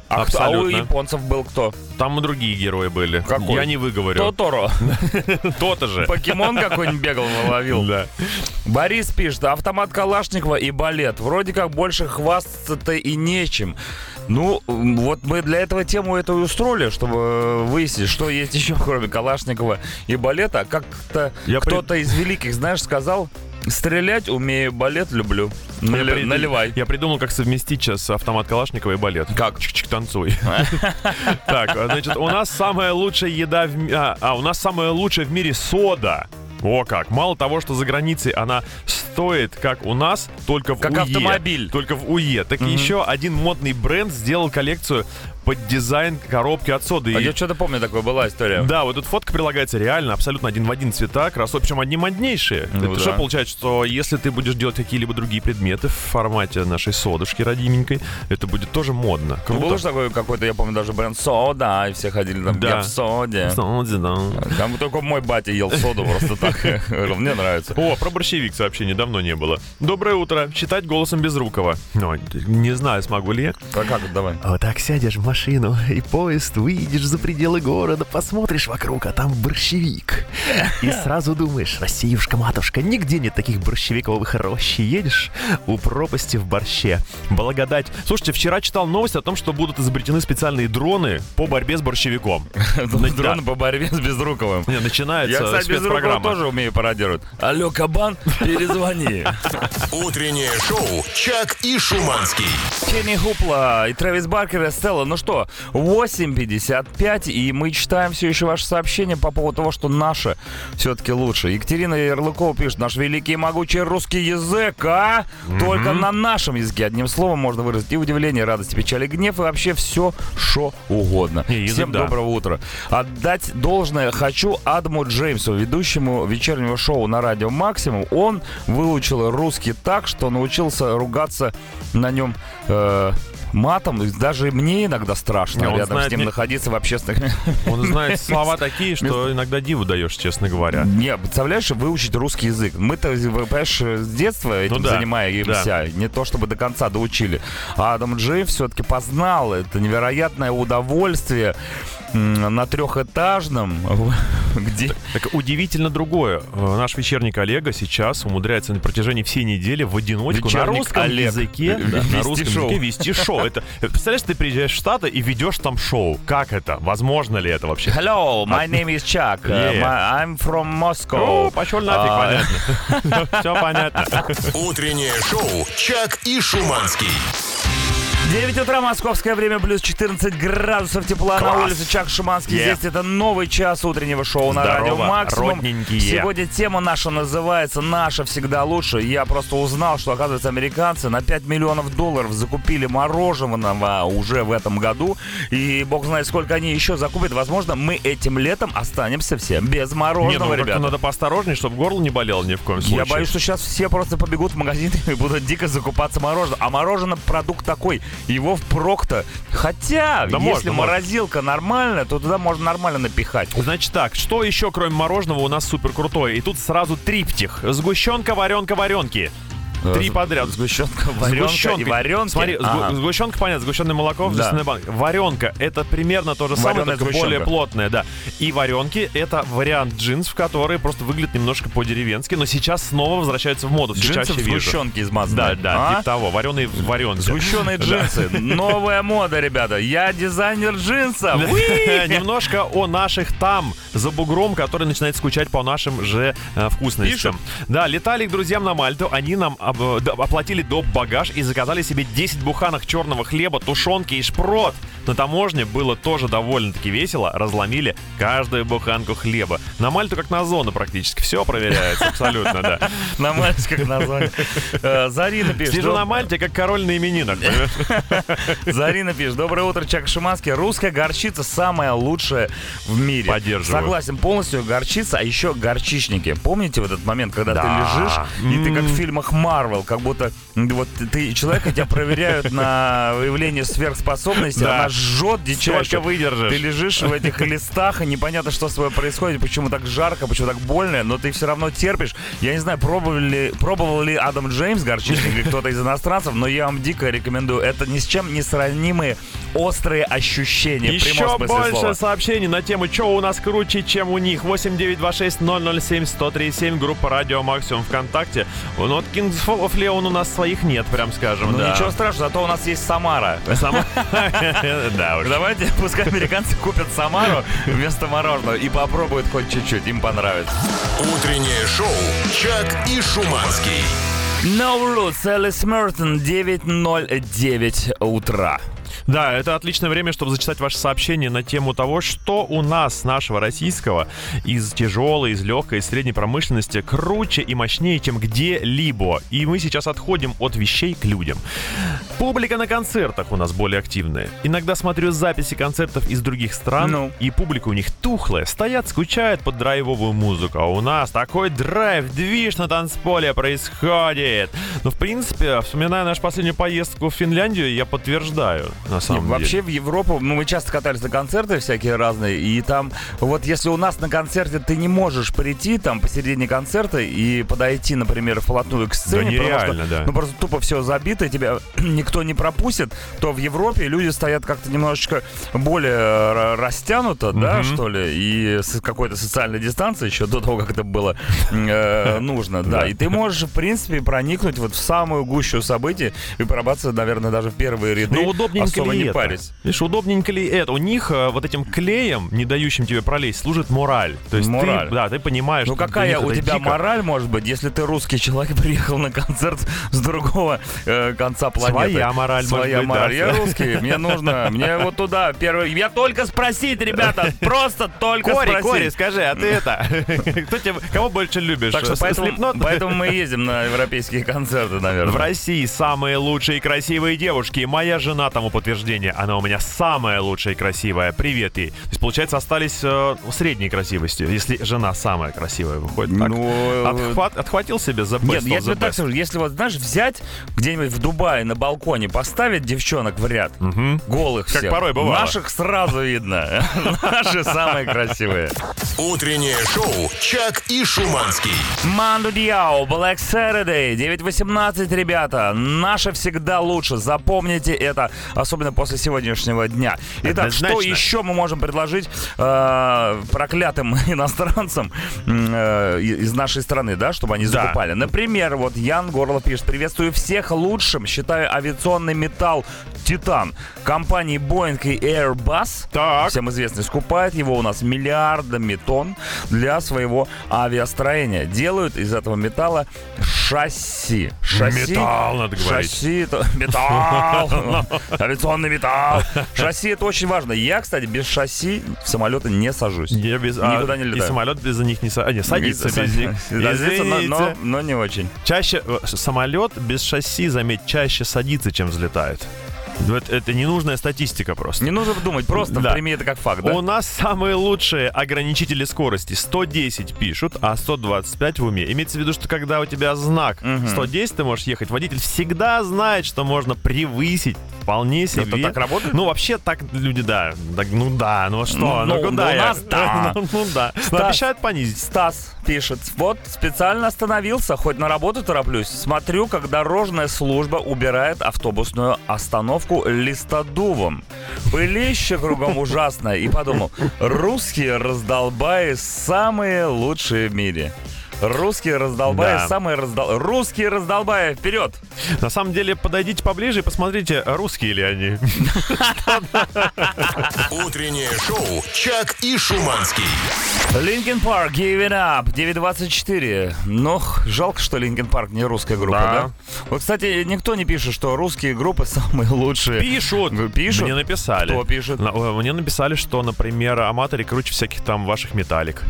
А, кто- а у Абсолютно. японцев был кто? Там и другие герои были. Какой? Я не выговорю. Тоторо. То-то же. Покемон какой-нибудь бегал, ловил. Да. Борис пишет, автомат Калашникова и балет. Вроде как больше хвастаться-то и нечем. Ну, вот мы для этого тему эту и устроили, чтобы выяснить, что есть еще, кроме Калашникова и балета. Как-то Я при- кто-то из великих, знаешь, сказал, стрелять умею, балет люблю. Я Нали- при- Наливай. Я придумал, как совместить сейчас автомат Калашникова и балет. Как? Чик-чик, танцуй. Так, значит, у нас самая лучшая еда в а, а, у нас самая лучшая в мире сода. О как! Мало того, что за границей она стоит, как у нас, только в Как УЕ. автомобиль. Только в УЕ. Так еще один модный бренд сделал коллекцию под дизайн коробки от соды. А И- я что-то помню, такое была история. Да, вот тут фотка прилагается реально абсолютно один в один цвета, кроссовки, причем одни моднейшие. Ну Это да. что получается, что если ты будешь делать какие-либо другие предметы в формате нашей содушки родименькой, это будет тоже модно. Ну, Круто. Был же такой какой-то, я помню, даже бренд сода, и все ходили там, Да. я в соде. Соде, да. Там только мой батя ел соду просто так. Мне нравится. О, про борщевик сообщений давно не было. Доброе утро. Читать голосом Безрукова. Ну, не знаю, смогу ли я. А как, давай. Вот так сядешь в машину и поезд, выйдешь за пределы города, посмотришь вокруг, а там борщевик. И сразу думаешь, Россиюшка-матушка, нигде нет таких борщевиковых рощ. Едешь у пропасти в борще. Благодать. Слушайте, вчера читал новость о том, что будут изобретены специальные дроны по борьбе с борщевиком. Дрон по борьбе с Безруковым. Не, Начинается Я, кстати, Безрукова спецпрограмма. тоже умею пародировать. Алло, кабан, перезвони. Утреннее шоу «Чак и Шуманский». Кенни Хупла и Трэвис Баркер и Стелла. Ну что, 8.55, и мы читаем все еще ваши сообщения по поводу того, что наше все-таки лучше. Екатерина Ярлыкова пишет, наш великий и могучий русский язык, а? Только на нашем языке. Одним словом можно выразить и удивление, и радость, и печаль, и гнев, и вообще все, что угодно. Не, язык, Всем да. доброго утра. Отдать должное хочу Адаму Джеймсу, ведущему вечернего шоу на радио Максимум. Он выучил русский так, что научился ругаться на нем э, матом. Даже мне иногда страшно Не, рядом с знает ним не- находиться в общественных... Он знает слова такие, что иногда диву даешь, честно говоря. Не, представляешь, выучить русский язык. Мы-то, понимаешь, с детства этим Ну да, занимаемся. Не то чтобы до конца доучили. А Адам Джеймс все-таки познал это невероятное удовольствие на трехэтажном, где... Так удивительно другое. Э, Наш вечерний коллега сейчас умудряется на протяжении всей недели в одиночку на Вечерник русском Олег. языке, да, на русском шоу. языке вести шоу. Это, э, представляешь, ты приезжаешь в Штаты и ведешь там шоу. Как это? Возможно ли это вообще? Hello, my name is Chuck. Uh, Yeah. my- I'm from О, Moscow. пошел нафиг, А, понятно. Все понятно. Утреннее шоу «Чак и Шуманский». 9 утра, московское время, плюс 14 градусов тепла на Класс. улице Чак Шиманский. Yeah. Здесь это новый час утреннего шоу на Здорово, радио Максимум. родненькие. Сегодня тема наша называется «Наша всегда лучше». Я просто узнал, что, оказывается, американцы на 5 миллионов долларов закупили мороженого уже в этом году. И бог знает, сколько они еще закупят. Возможно, мы этим летом останемся все без Не, мороженого, ну как-то ребята. надо поосторожнее, чтобы горло не болело ни в коем случае. Я боюсь, что сейчас все просто побегут в магазин и будут дико закупаться мороженым. А мороженое продукт такой, его впрок-то. Хотя, Да если можно, можно. морозилка нормальная, то туда можно нормально напихать. Значит так, что еще кроме мороженого у нас супер крутое? И тут сразу триптих. Сгущенка, варенка, варенки. Три Э, подряд. Сгущенка, варенка Сгущенка. и варенки. Смотри, Ага. сгущенка, понятно, сгущенное молоко в Да. банке. Варенка это примерно то же самое, Вареная только сгущенка. более плотное, да. И варенки это вариант джинсов, которые просто выглядят немножко по-деревенски, но сейчас снова возвращаются в моду. Все Джинсы чаще в вижу. сгущенке Да, да, А? типа того. Вареные варенки. Сгущенные джинсы. Новая мода, ребята. Я дизайнер джинсов. Немножко о наших там, за бугром, который начинает скучать по нашим же э, вкусностям. Да, летали к друзьям на Мальту, они нам оплатили доп. багаж и заказали себе 10 буханок черного хлеба, тушенки и шпрот. На таможне было тоже довольно-таки весело, разломили каждую буханку хлеба. На Мальту как на зону практически, все проверяется, абсолютно, да. На Мальте, как название. Э, Зарина пишет. Сижу на «Доб- Мальте, как король на именинах? Зарина пишет. Доброе утро, Чак Шиманский. Русская горчица самая лучшая в мире. Поддерживаю. Согласен, полностью горчица, а еще горчичники. Помните в этот момент, когда Да. ты лежишь, и ты как в фильмах Марвел, как будто вот ты человека тебя проверяют на выявление сверхспособности, Да. она жжет дичайше. Выдержишь? Ты лежишь в этих листах, и непонятно, что с тобой происходит, почему так жарко, почему так больно, но ты все равно терпишь. Я не знаю, пробовали, ли- пробовал ли Адам Джеймс горчичник или кто-то из иностранцев, но я вам дико рекомендую. Это ни с чем не сравнимые острые ощущения. Еще больше слова. сообщений на тему, что у нас круче, чем у них. 8926-007-1037, группа Радио Максимум ВКонтакте. Вот Kings of Leon у нас своих нет, прям скажем, Ну да. ничего страшного, зато у нас есть Самара. Сама- Да уж. Давайте, пускай американцы купят Самару вместо мороженого и попробуют хоть чуть-чуть, им понравится. Утреннее шоу «Чак и Шуманский». No Roots, Элис Мертон, 9.09 утра. Да, это отличное время, чтобы зачитать ваши сообщения на тему того, что у нас, нашего российского, из тяжелой, из легкой, из средней промышленности круче и мощнее, чем где-либо. И мы сейчас отходим от вещей к людям. Публика на концертах у нас более активная. Иногда смотрю записи концертов из других стран, Ну. и публика у них тухлая, стоят, скучают под драйвовую музыку. А у нас такой драйв, движ на танцполе происходит. Ну, в принципе, вспоминая нашу последнюю поездку в Финляндию, я подтверждаю, на самом деле. Вообще в Европу, ну, мы часто катались на концерты всякие разные, и там, вот если у нас на концерте ты не можешь прийти там посередине концерта и подойти, например, вплотную к сцене, потому нереально, что, да. ну, просто тупо все забито, и тебя никто не пропустит, то в Европе люди стоят как-то немножечко более э, растянуто, да, Мгм. что ли, и с какой-то социальной дистанции еще до того, как это было э, нужно, да. Да. И ты можешь, в принципе, проникнуть вот в самую гущу событий и пробраться, наверное, даже в первые ряды. Ну, удобненько особо ли не это? парясь. Видишь, удобненько ли это? У них э, вот этим клеем, не дающим тебе пролезть, служит мораль. То есть Мораль. ты, да, ты понимаешь, Ну что какая у тебя дико. мораль может быть, если ты русский человек приехал на концерт с другого э, конца планеты? Своя мораль, может Своя быть, мораль. да. Я русский, мне нужно, мне вот туда первый. Я только спросить, ребята, просто только Кори, спросить. Кори, скажи, а ты это? Кто тебе, кого больше любишь? Так что С- поэтому, поэтому мы ездим на европейские концерты, наверное. В России самые лучшие и красивые девушки. Моя жена тому подтверждение. Она у меня самая лучшая и красивая. Привет ей. То есть, получается, остались э, средней красивости. Если жена самая красивая выходит. Так? Ну, э, Отхват- отхватил себе за Нет, я тебе так скажу, если вот, знаешь, взять где-нибудь в Дубае на балконе, поставить девчонок в ряд, голых Как всех, порой бывало. наших сразу видно. Наши самые красивые. Утреннее шоу «Чак и Шуманский». Манду Диао, Black Saturday, 9.18, ребята. Наше всегда лучше. Запомните это, особенно после сегодняшнего дня. Итак, что еще мы можем предложить э, проклятым иностранцам э, из нашей страны, да, чтобы они Да. закупали? Например, вот Ян Горлов пишет, приветствую всех лучшим, считаю авиационный металл Титан компании Boeing и Airbus, Так. всем известный, скупает его у нас миллиардами тонн для своего авиастроения. Делают из этого металла шасси. Шасси. Металл, надо говорить. Шасси это металл. Авиационный металл. Шасси это очень важно. Я, кстати, без шасси в самолеты не сажусь. Я без, а, Никуда не и летаю. самолет без них не, са- а, не садится без них. Да, садится, но- но, но не очень. Чаще э, самолет без шасси, заметь, чаще садится, чем взлетает. Ну, Это, ненужная статистика просто. Не нужно думать, просто Да. прими это как факт, да? У нас самые лучшие ограничители скорости. 110 пишут, а 125 в уме. Имеется в виду, что когда у тебя знак 110, ты можешь ехать, водитель всегда знает, что можно превысить вполне себе. Это так работает? Ну, вообще так люди, да. Так, ну да, ну что, Ну, ну, ну, куда ну, у я? нас да. ну, ну да. Но Стас. обещают понизить. Стас пишет, вот специально остановился, хоть на работу тороплюсь. Смотрю, как дорожная служба убирает автобусную остановку листодувом. Пылище кругом ужасное. И подумал, русские раздолбаи самые лучшие в мире. Русские раздолбаи Да. самые раздол... Русские раздолбаи, вперед! На самом деле, подойдите поближе и посмотрите, русские ли они. Утреннее шоу «Чак и Шуманский». Linkin Park, Given Up, 9.24. Ну, жалко, что Linkin Park не русская группа, Да. да? Вот, кстати, никто не пишет, что русские группы самые лучшие. Пишут. Пишут? Мне написали. Кто пишет? На- э, Мне написали, что, например, аматоры круче всяких там ваших металлик.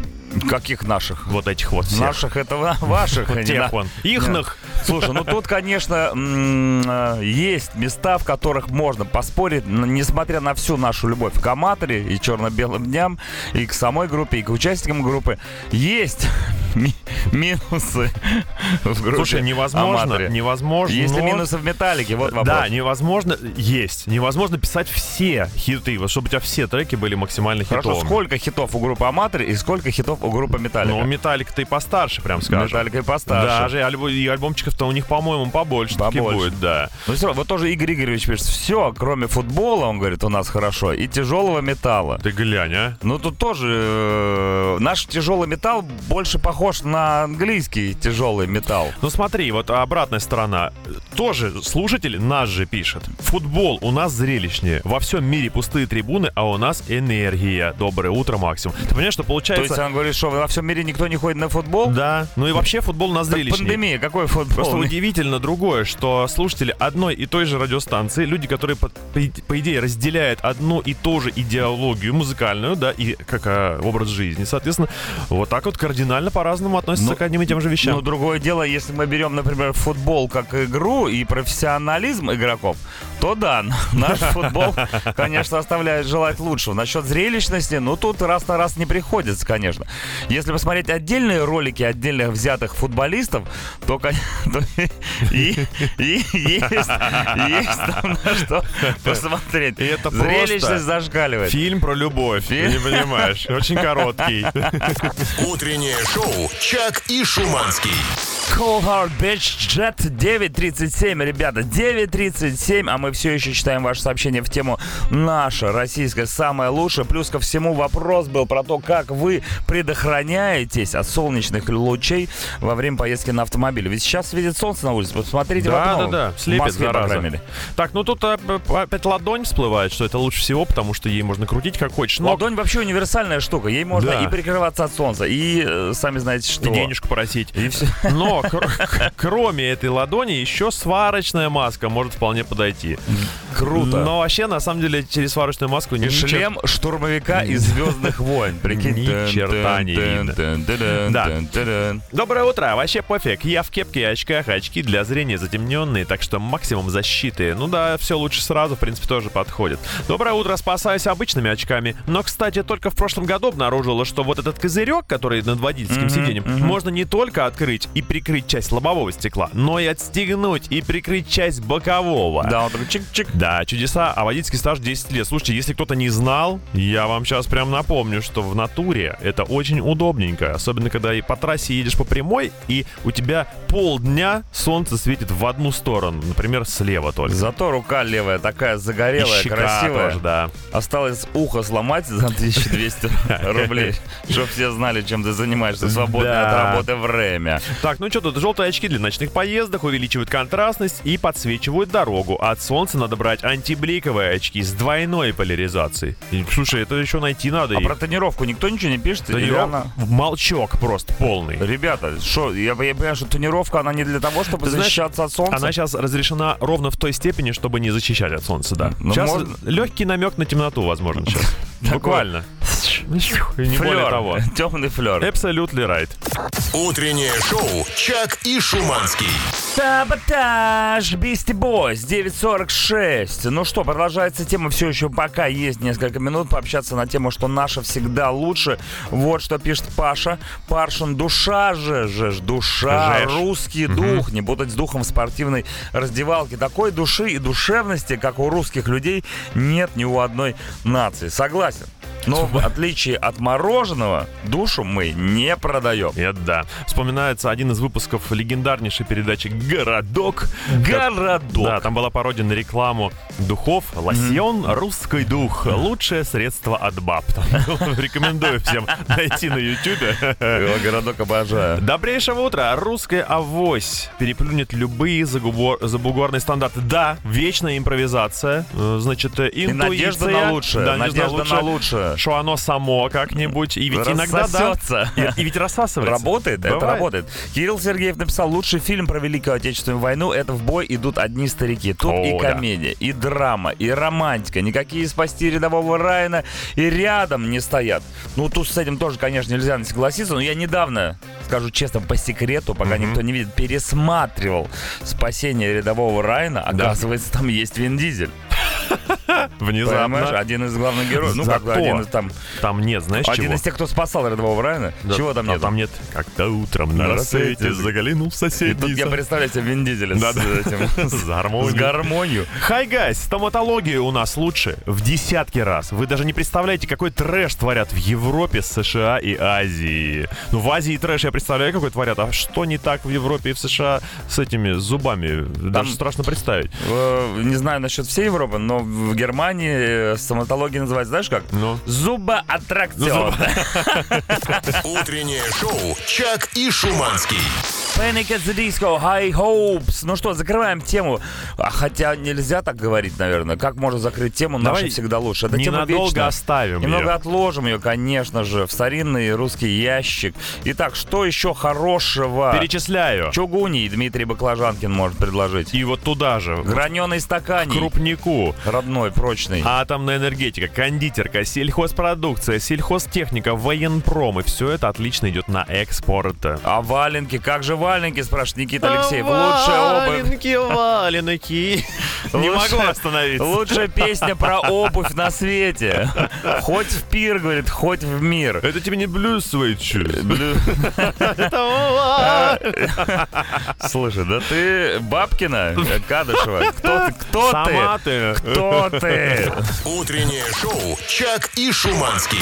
Каких наших? Вот этих вот всех. Наших это ва- ваших. Вот тех вон. Ихных. Слушай, ну тут, конечно, э, есть места, в которых можно поспорить, несмотря на всю нашу любовь к Аматоре и черно-белым дням, и к самой группе, и к участникам группы. Есть ми- минусы в группе Слушай, невозможно, Аматоре. невозможно. Есть ли минусы в металлике? Вот вопрос. Да, невозможно, есть. Невозможно писать все хиты, вот чтобы у тебя все треки были максимально Хорошо, хитовыми. сколько хитов у группы Аматоре и сколько хитов у группы Металлика? Ну, Металлик-то и постарше, прям скажем. Металлика и постарше. Даже альбо- и альбомчиков-то у них, по-моему, побольше, Побольше. будет, да. Ну все, вот тоже Игорь Игоревич пишет, все, кроме футбола, он говорит, у нас хорошо, и тяжелого металла. Ты глянь, а. Ну тут тоже э, наш тяжелый металл больше похож на английский тяжелый металл. Ну смотри, вот обратная сторона. тоже слушатель наш же пишет. Футбол у нас зрелищнее. Во всем мире пустые трибуны, а у нас энергия. Доброе утро, Максим. Ты понимаешь, что То получается... есть он говорит, что во всем мире никто не ходит на футбол? Да, ну и вообще футбол Так зрелищнее. пандемия, какой футбол? Просто удивительно другое, что слушатели одной и той же радиостанции, люди, которые, по, по идее, разделяют одну и ту же идеологию музыкальную, да, и как а, образ жизни, соответственно, вот так вот кардинально по-разному относятся Ну, к одним и тем же вещам. Ну, другое дело, если мы берем, например, футбол как игру и профессионализм игроков, то да, наш футбол, конечно, оставляет желать лучшего. Насчет зрелищности, ну, тут раз на раз не приходится, конечно. Если посмотреть отдельные ролики отдельных взятых футболистов, то, то и, и есть, есть там на что посмотреть. И это Зрелищность зашкаливает. Фильм про любовь, ты не понимаешь, очень короткий. Утреннее шоу «Чак и Шуманский». Cold Hard Bitch Jet 9.37, ребята, 9.37, а мы все еще читаем ваше сообщение в тему «Наша российская самая лучшая». Плюс ко всему вопрос был про то, как вы предохраняетесь от солнечных лучей во время поездки на автомобиле. Ведь сейчас светит солнце на улице, посмотрите в Да, окно. да, да, В слепит, по зараза. крайней. Так, ну тут а, опять ладонь всплывает, что это лучше всего, потому что ей можно крутить как хочешь. Но Ладонь вообще универсальная штука, ей можно Да. и прикрываться от солнца, и э, сами знаете что. денежку просить. И все. Но кр- кроме этой ладони еще сварочная маска может вполне подойти. Круто. Но вообще, на самом деле, через сварочную маску не шлем штурмовика из Звездных войн. Прикинь. Ни черта не видно. Доброе утро, вообще пофиг. Я в кепке и очках, очки для зрения затемненные, так что максимум защиты. Ну да, все лучше сразу, в принципе, тоже подходит. Доброе утро, спасаюсь обычными очками. Но, кстати, только в прошлом году обнаружила, что вот этот козырек, который над водительским сиденьем, можно не только открыть и прикрыть часть лобового стекла, но и отстегнуть и прикрыть часть бокового. Да, он такой чик-чик. Да, чудеса, а водительский стаж 10 лет. Слушайте, если кто-то не знал, я вам сейчас прям напомню, что в натуре это очень удобненько. Особенно, когда и по трассе едешь по прямой, и у тебя полдня солнце светит в одну сторону. Например, слева только. Зато рука левая такая загорелая, красивая. тоже, да. Осталось ухо сломать за 1200 рублей, чтобы все знали, чем ты занимаешься свободное от работы время. Так, ну что тут, желтые очки для ночных поездок увеличивают контрастность и подсвечивают дорогу. От солнца Солнце надо брать антибликовые очки с двойной поляризацией. И, слушай, это еще найти надо. А и... про тонировку никто ничего не пишет? Тониров... Она... Молчок просто полный. Ребята, что? я, я понимаю, что тонировка, она не для того, чтобы Ты защищаться знаешь, от солнца. Она сейчас разрешена ровно в той степени, чтобы не защищать от солнца, да. Ну, Но сейчас можно... легкий намек на темноту, возможно, сейчас. Буквально. Не более того. Темный флер. Абсолютно right. Утреннее шоу Чак и Шуманский. Саботаж, Бисти Бойс, 9.40 46. Ну что, продолжается тема. Все еще пока есть несколько минут пообщаться на тему, что наше всегда лучше. Вот что пишет Паша. Паршин, душа же, же душа, Жеж. русский угу. дух. Не путать с духом в спортивной раздевалке. Такой души и душевности, как у русских людей, нет ни у одной нации. Согласен. Но в отличие от мороженого, душу мы не продаем. Это да. Вспоминается один из выпусков легендарнейшей передачи «Городок». Городок. Да, там была пародия на рекламу духов. Лосьон «Русский дух». Лучшее средство от баб. Там, Рекомендую всем найти на ютубе. Городок обожаю. Добрейшего утра! Русская авось переплюнет любые забугорные стандарты. Да, вечная импровизация. Э, Значит, э, И интуиция. надежда на лучшее. Да, надежда на лучшее. Что оно само как-нибудь. И ведь иногда, да. И, и ведь рассасывается. Работает, это Бывает. работает. Кирилл Сергеев написал, лучший фильм про Великую Отечественную войну это «В бой идут одни старики». Тут О, и да. комедия, и драма, и романтика. Никакие спасти рядового Райана и рядом не стоят. Ну, тут с этим тоже, конечно, нельзя не согласиться, но я недавно, скажу честно, по секрету, пока Мгм. никто не видит, пересматривал «Спасение рядового Райана». Да. Оказывается, там есть Вин Дизель. Понимаешь, Внезапно. один из главных героев. Ну, как один из там... Там нет, знаешь Один чего? из тех, кто спасал рядового Райана. Да, Чего там а нет? Там нет. Как-то утром на На рассвете заглянул в соседний тут я представляю себе Вин Дизеля с этим... С С гармонией. гармонию. Hi, guys, стоматология у нас лучше в десятки раз. Вы даже не представляете, какой трэш творят в Европе, США и Азии. Ну, в Азии трэш я представляю, какой творят. А что не так в Европе и в США с этими зубами? Даже страшно представить. Э, Не знаю насчет всей Европы, но в Германии э, стоматология называется, знаешь как? Ну. Зубоаттракцион. Зубо- Утреннее шоу «Чак и Шуманский». Panic at the Disco, High Hopes. Ну что, закрываем тему. А, хотя нельзя так говорить, наверное. Как можно закрыть тему? Давай Наша всегда лучше. Это тема вечная. оставим Немного её. отложим ее, конечно же, в старинный русский ящик. Итак, что еще хорошего? Перечисляю. Чугуни Дмитрий Баклажанкин может предложить. И вот туда же, Граненый стаканий. крупнику, Родной, прочный. атомная энергетика, кондитерка, сельхозпродукция, сельхозтехника, военпром. И все это отлично идет на экспорт. А валенки? Как же валенки, спрашивает Никита Алексеев. Лучшая обувь. Валенки, валенки. Не могу остановиться. Лучшая песня про обувь на свете. Хоть в пир, говорит, хоть в мир. Это тебе не блюз свой Блю- Слушай, да ты Бабкина, Кадышева. Кто ты? Кто ты. Кто ты? Утреннее шоу «Чак и Шуманский».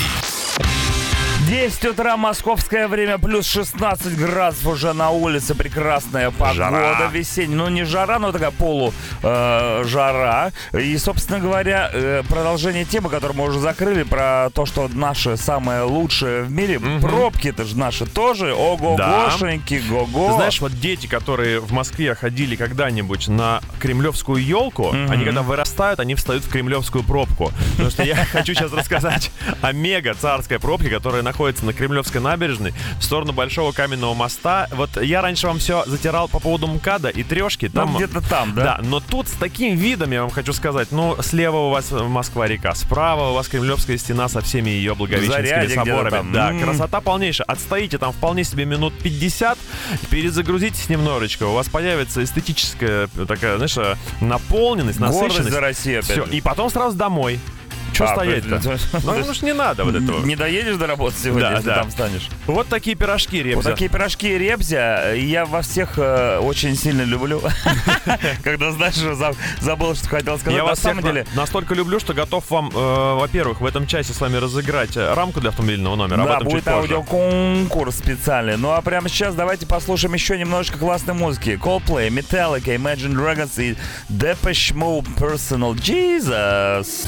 10 утра, московское время, плюс 16 градусов уже на улице. Прекрасная погода Жара. весенняя. Ну, не жара, но такая полу э, жара. И, собственно говоря, э, продолжение темы, которую мы уже закрыли, про то, что наши самые лучшие в мире. Пробки-то же наши тоже. Ого-гошеньки, го-го. Ты знаешь, вот дети, которые в Москве ходили когда-нибудь на кремлевскую елку, они когда вырастают, они встают в кремлевскую пробку. Потому что я хочу сейчас рассказать о мега царской пробке, которая находится на Кремлевской набережной в сторону Большого Каменного моста. Вот я раньше вам все затирал по поводу МКАДа и трешки. Ну, Там где-то там, да? Да, но тут с таким видом, я вам хочу сказать, ну, слева у вас Москва-река, справа у вас Кремлевская стена со всеми ее благовещенскими Заряде соборами. там. Да, М. красота полнейшая. Отстоите там вполне себе минут 50, перезагрузитесь немножечко, у вас появится эстетическая такая, знаешь, наполненность, Гордость насыщенность. за Россию, опять Все, же. и потом сразу домой. Че А, стоять-то? Ну, потому что не надо вот этого. Не доедешь до работы сегодня, Да, если да. там встанешь. Вот такие пирожки, Вот ребята. такие пирожки ребзя я во всех э, очень сильно люблю. Когда, знаешь, забыл, что хотел сказать. Я На вас самом всех деле, на- настолько люблю, что готов вам, э, во-первых, в этом часе с вами разыграть э, рамку для автомобильного номера. Да, будет аудиоконкурс специальный. Ну а прямо сейчас давайте послушаем еще немножечко классной музыки. Coldplay, Metallica, Imagine Dragons и Depeche Mode Personal Jesus.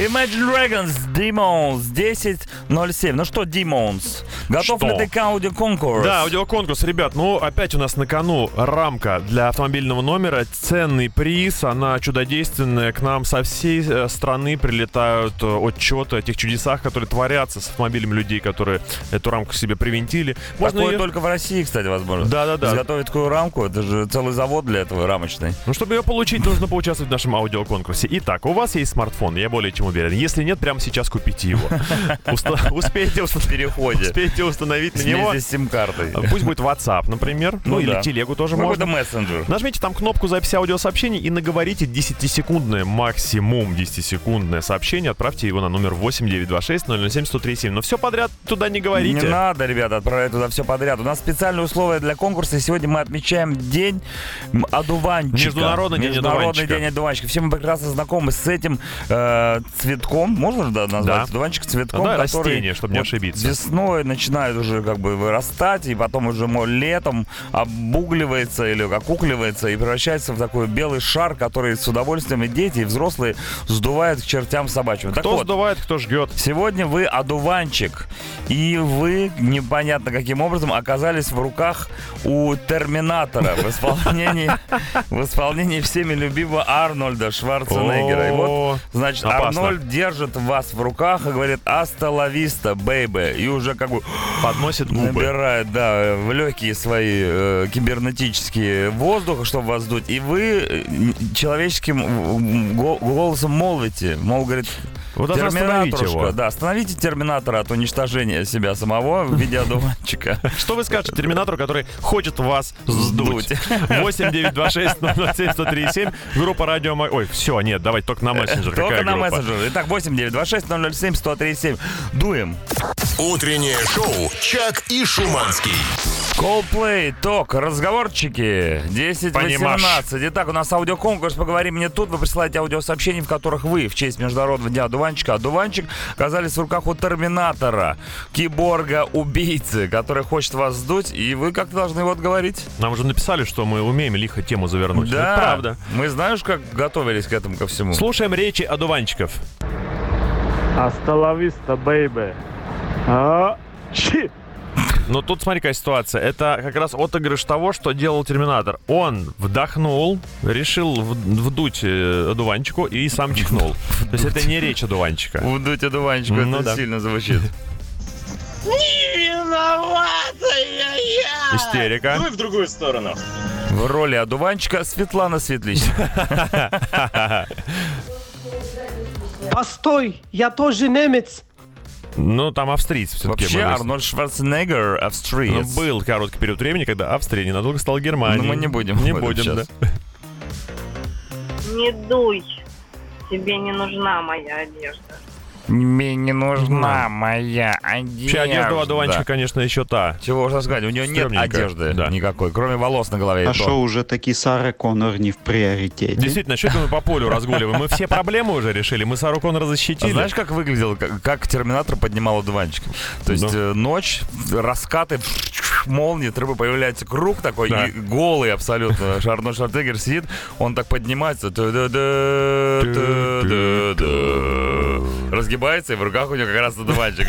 Imagine Dragons, Demons, 10.07. Ну что, Demons, готов Что? ли ты к аудиоконкурс? Да, аудиоконкурс, ребят, ну опять у нас на кону рамка для автомобильного номера, ценный приз, она чудодейственная, к нам со всей э, страны прилетают э, отчеты о тех чудесах, которые творятся с автомобилями людей, которые эту рамку себе привинтили. Можно Такое её- только в России, кстати, возможно. Да-да-да. Изготовить такую рамку, это же целый завод для этого рамочный. Ну, чтобы ее получить, нужно поучаствовать в нашем аудиоконкурсе. Итак, у вас есть смартфон, я более чем уверен. Если нет, прямо сейчас купите его. Успейте В переходе. успейте установить на него. С сим-картой. Пусть будет WhatsApp, например. Ну, Ну или телегу тоже Какой-то можно. мессенджер. Нажмите там кнопку записи аудиосообщений и наговорите 10-секундное, максимум 10-секундное сообщение. Отправьте его на номер 8926 007 1037. Но все подряд туда не говорите. Не надо, ребята, отправлять туда все подряд. У нас специальные условия для конкурса. И сегодня мы отмечаем день одуванчика. Международный день Международный одуванчика. день одуванчика. Все мы прекрасно знакомы с этим э, цветком. Можно же да, назвать Да. одуванчик цветком, Да, который растение, чтобы не вот ошибиться. Весной начинает уже как бы вырастать, и потом уже летом обугливается или окукливается и превращается в такой белый шар, который с удовольствием и дети, и взрослые сдувают к чертям собачьим. Так Кто вот, сдувает, кто жгет. Сегодня вы одуванчик, и вы непонятно каким образом оказались в руках у Терминатора в исполнении, в исполнении всеми любимого Арнольда Шварценеггера. И вот, значит, опасно. Арнольд держит вас в руках и говорит «Аста ла виста, бэйбэ», и уже как бы Подносит губы. набирает, да, в легкие свои э, кибернетические воздуха, чтобы вас дуть, и вы э, человеческим голосом молвите, мол, говорит, Остановить Терминаторушка, его. да, остановите терминатора от уничтожения себя самого в виде одуванчика. Что вы скажете терминатору, который хочет вас сдуть? Сдуть. 8 9 2 6 007 103 7 Группа радио. Ой, все, нет, давай только на мессенджер. Только Какая на группа? мессенджер. Итак, 8926 007 137. Дуем. Утреннее шоу «Чак и Шуманский». Coldplay, ток, разговорчики, 10-18. Понимашь. Итак, у нас аудиоконкурс «Поговори мне тут». Вы присылаете аудиосообщения, в которых вы в честь Международного дня одуванчика, одуванчик, оказались в руках у Терминатора, киборга-убийцы, который хочет вас сдуть, и вы как-то должны его отговорить. Нам уже написали, что мы умеем лихо тему завернуть. Да, Это правда. Мы знаешь, как готовились к этому ко всему. Слушаем речи одуванчиков. Vista, baby. А, чи. Но тут смотри, какая ситуация. Это как раз отыгрыш того, что делал Терминатор. Он вдохнул, решил вдуть э, одуванчику и сам чихнул. То есть это не речь одуванчика. Вдуть одуванчику, Ну это да. сильно звучит. Истерика. в другую сторону. В роли одуванчика Светлана Светлич. Постой, я тоже немец. Ну, там австрийцы все-таки Вообще, Арнольд Шварценеггер Ну, австриец. был короткий период времени, когда Австрия ненадолго стала Германией. Но мы не будем Не будем, да. сейчас. Не дуй. Тебе не нужна моя одежда. Мне не нужна моя одежда. Вообще, одежда у одуванчика, конечно, еще та. Чего уж сказать, у нее нет Стрёмненькая, одежды да. никакой, кроме волос на голове. и А то. что уже таки Сара Коннор не в приоритете? Действительно, что мы по полю разгуливаем? Мы все проблемы уже решили, мы Сару Коннора А защитили. знаешь, как выглядел, как, как Терминатор поднимал одуванчик? То есть э, ночь, раскаты, молнии, трубы, появляется круг такой, Да. и голый абсолютно. Арнольд Шварценеггер сидит, он так поднимается, та-да-да. Разгибается, и в руках у него как раз одуванчик.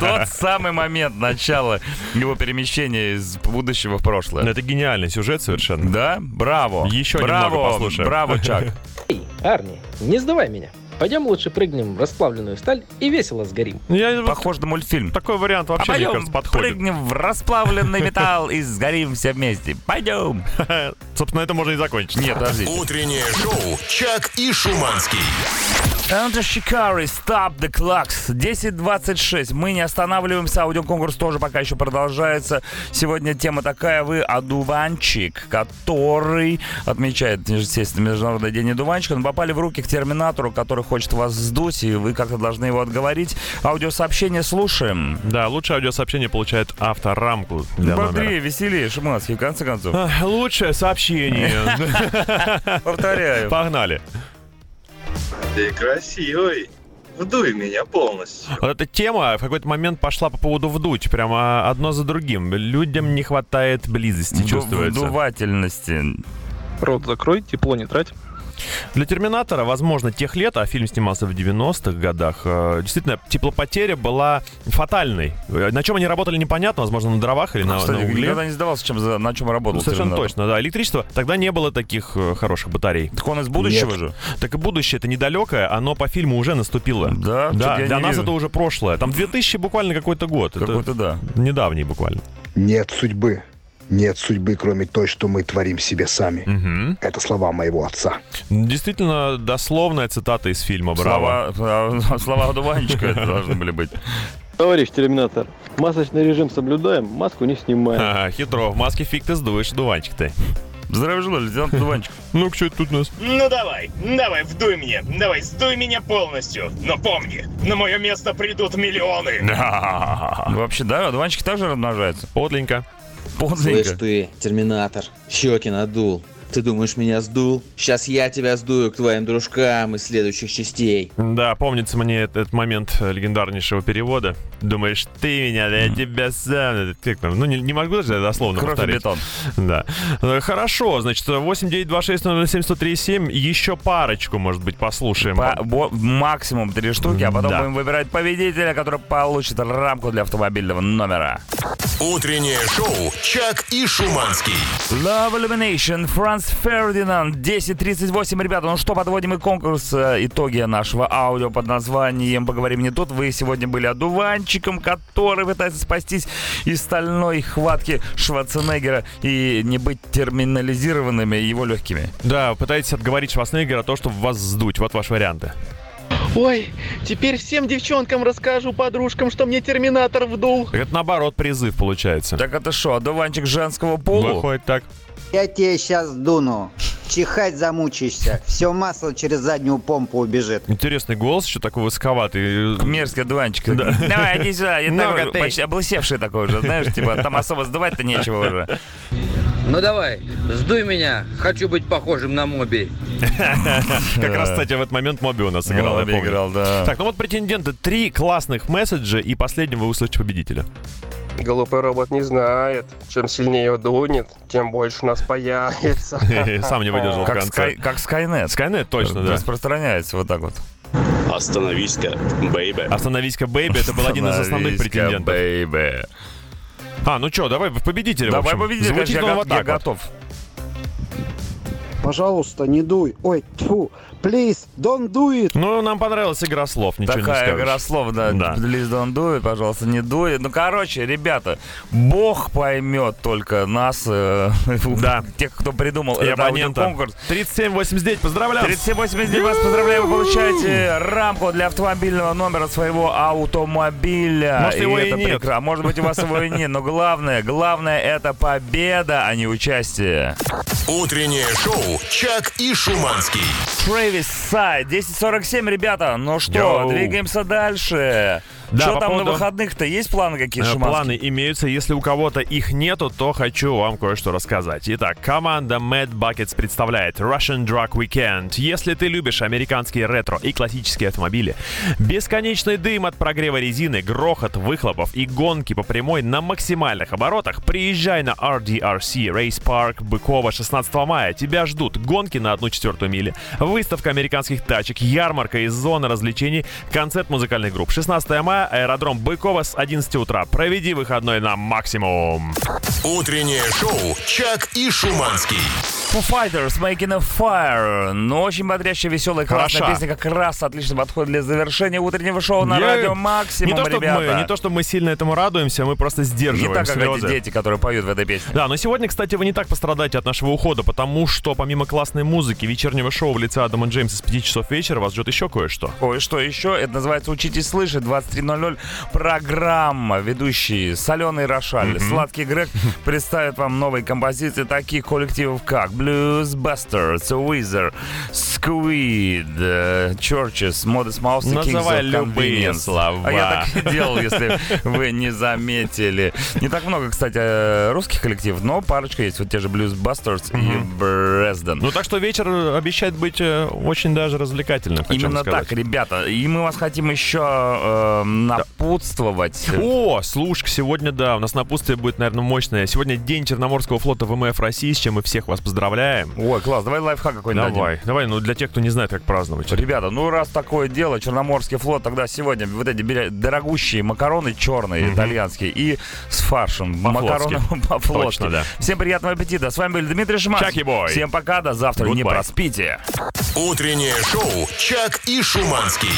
Тот самый момент начала его перемещения из будущего в прошлое. Это гениальный сюжет совершенно. Да? Браво. Еще Браво, немного послушаем. Браво, Чак. Эй, Арни, не сдавай меня. Пойдем лучше прыгнем в расплавленную сталь и весело сгорим. Я Похож на мультфильм. такой вариант вообще, мне Пойдем, кажется, подходит. прыгнем в расплавленный металл и сгорим все вместе. Пойдем. Собственно, это можно и закончить. Нет, подожди. Утреннее шоу «Чак и Шуманский». Enter Shikari, Stop the Clocks. 10.26. Мы не останавливаемся. Аудиоконкурс тоже пока еще продолжается. Сегодня тема такая. Вы одуванчик, который отмечает, естественно, Международный день одуванчика. Но попали в руки к терминатору, который хочет вас сдуть, и вы как-то должны его отговорить. Аудиосообщение слушаем. Да, лучшее аудиосообщение получает авторамку для номера. Бодрее, веселее, Шиманский, в конце концов. Лучшее сообщение. Повторяю. Погнали. Ты красивый. Вдуй меня полностью. Вот эта тема в какой-то момент пошла по поводу вдуть. Прямо одно за другим. Людям не хватает близости, чувствуется. Вдувательности. Рот закрой, тепло не трать. Для Терминатора, возможно, тех лет, а фильм снимался в 90-х годах, э, действительно, теплопотеря была фатальной. На чем они работали, непонятно, возможно, на дровах или на, Кстати, на угле. никогда не сдавался, чем за- на чем работал. Ну, Совершенно Терминатор. точно, да. Электричество, тогда не было таких э, хороших батарей. Так он из будущего же. Так и будущее это недалекое, оно по фильму уже наступило. Да, Да, для не нас вижу. это уже прошлое. Там 2000 буквально какой-то год. Это Какой-то да. недавний буквально. Нет судьбы. Нет судьбы, кроме той, что мы творим себе сами. Мгм. Это слова моего отца. Действительно, дословная цитата из фильма «Браво». Слова, а, слова одуванчика это должны были быть. Товарищ Терминатор, масочный режим соблюдаем, маску не снимаем. Ха, хитро, в маске фиг ты сдуешь, дуванчик ты. Здравия желаю, лейтенант Одуванчик. Ну, что это тут у нас? Ну давай, давай, вдуй мне. Давай, сдуй меня полностью. Но помни, на мое место придут миллионы. Вообще, да, одуванчики также размножаются. Подленько. Подлинненько. ты, терминатор, щеки надул. Ты думаешь, меня сдул? Сейчас я тебя сдую к твоим дружкам из следующих частей. Да, помнится мне этот, этот момент легендарнейшего перевода. Думаешь, ты меня, да я тебя сам... Как там? Ну, не, не могу даже дословно Кровь повторить. бетон. Да. Э, Хорошо, значит, 8926 еще парочку, может быть, послушаем. По- бо- максимум три штуки, а потом Да. будем выбирать победителя, который получит рамку для автомобильного номера. Утреннее шоу «Чак и Шуманский». Love Illumination, Франц Фердинанд, 10.38. Ребята, ну что, подводим и конкурс. э, Итоги нашего аудио под названием «Поговорим не тут». Вы сегодня были одуванчиком, который пытается спастись из стальной хватки Шварценеггера и не быть терминализированными его легкими. Да, пытаетесь отговорить Шварценеггера то, чтобы вас сдуть. Вот ваши варианты. Ой, теперь всем девчонкам расскажу, подружкам, что мне Терминатор вдул. Это наоборот призыв получается. Так это что, одуванчик женского пола? Выходит так. Я тебе сейчас дуну. Чихать замучаешься. Все масло через заднюю помпу убежит. Интересный голос, еще такой высоковатый. Мерзкий одуванчик. Да. Давай, иди сюда. Я такой, ты. почти облысевший такой уже, знаешь, типа, там особо сдувать-то нечего уже. Ну давай, сдуй меня, хочу быть похожим на Моби. Как раз, кстати, в этот момент Moby у нас играл, Moby играл, да. Так, ну вот претенденты. Три классных месседжа, и последним вы услышите победителя. Глупый робот не знает, чем сильнее дунет, тем больше нас появится. Сам не выдержал в Как, конце. Sky, как Skynet. Skynet, точно, да. Распространяется вот так вот. Остановись-ка, baby. Остановись-ка, baby, это был один из основных претендентов. baby. А, ну что, давай в победителя. Давай конечно, я, вот я вот. готов. Пожалуйста, не дуй. Ой, тьфу. Please, don't do it. Ну, нам понравилась игра слов, ничего не Такая скажешь. игра слов, да. Да. Please don't do it, пожалуйста, не дуй. Ну, короче, ребята, Бог поймет только нас, э, Да. тех, кто придумал И этот абонента. конкурс. 3789, поздравляю. 3789 вас поздравляю, вы получаете рамку для автомобильного номера своего автомобиля. Может, его и это нет. прекрасно. Может быть, у вас его и нет, но главное, главное это победа, а не участие. Утреннее шоу «Чак и Шуманский». Трэвис Сайд, 10.47, ребята. Ну что, Йоу. двигаемся дальше. Да, что по там поводу- на выходных-то? Есть планы какие, Э, Шуманский? Планы имеются. Если у кого-то их нету, то хочу вам кое-что рассказать. Итак, команда Mad Buckets представляет Russian Drug Weekend. Если ты любишь американские ретро и классические автомобили, бесконечный дым от прогрева резины, грохот выхлопов и гонки по прямой на максимальных оборотах, приезжай на RDRC Race Park Быкова 16 мая. Тебя ждут гонки на 1 четвертую мили, выставка американских тачек, ярмарка из зоны развлечений, концерт музыкальных групп. 16 мая, аэродром Быкова с 11 утра. Проведи выходной на максимум. Утреннее шоу «Чак и Шуманский». Foo Fighters Making a Fire. Ну, очень бодрящая, веселая, классная Хороша. песня. Как раз отлично подходит для завершения утреннего шоу на Я- радио Максимум, не то, чтобы ребята. мы, не то, чтобы мы сильно этому радуемся, мы просто Не сдерживаем так, как слезы. эти дети, которые поют в этой песне. Да, но сегодня, кстати, вы не так пострадаете от нашего ухода, потому что помимо классной музыки, вечернего шоу в лице Адама Джеймса с 5 часов вечера вас ждет еще кое-что. Кое-что еще. Это называется «Учитесь слышать». 23.00. Программа. Ведущий Соленый Рошаль. Сладкий Грег представят вам новые композиции таких коллективов, как Blues Busters, Wizard, Squid, э, Churches, Modest Mouse и Kings Называй любые слова. А я так и делал, если вы не заметили. Не так много, кстати, э, русских коллективов, но парочка есть. Вот те же Blues Busters и Брезден. Ну так что вечер обещает быть э, очень даже развлекательным. Именно так, ребята. И мы вас хотим еще э, напутствовать. О, слушай, сегодня, да, у нас напутствие будет, наверное, мощное. Сегодня день Черноморского флота ВМФ России, с чем мы всех вас поздравляем. Ой, класс, давай лайфхак какой-нибудь Давай, дадим. давай, ну для тех, кто не знает, как праздновать. Ребята, ну раз такое дело, Черноморский флот, тогда сегодня вот эти дорогущие макароны черные, Мгм. итальянские, и с фаршем. По-флотски. Макароны по-флотски. Точно, да. Всем приятного аппетита. С вами был Дмитрий Шиманский. Чаки-бой. Всем пока, до завтра. Не Goodbye. проспите. Утреннее шоу «Чак и Шуманский».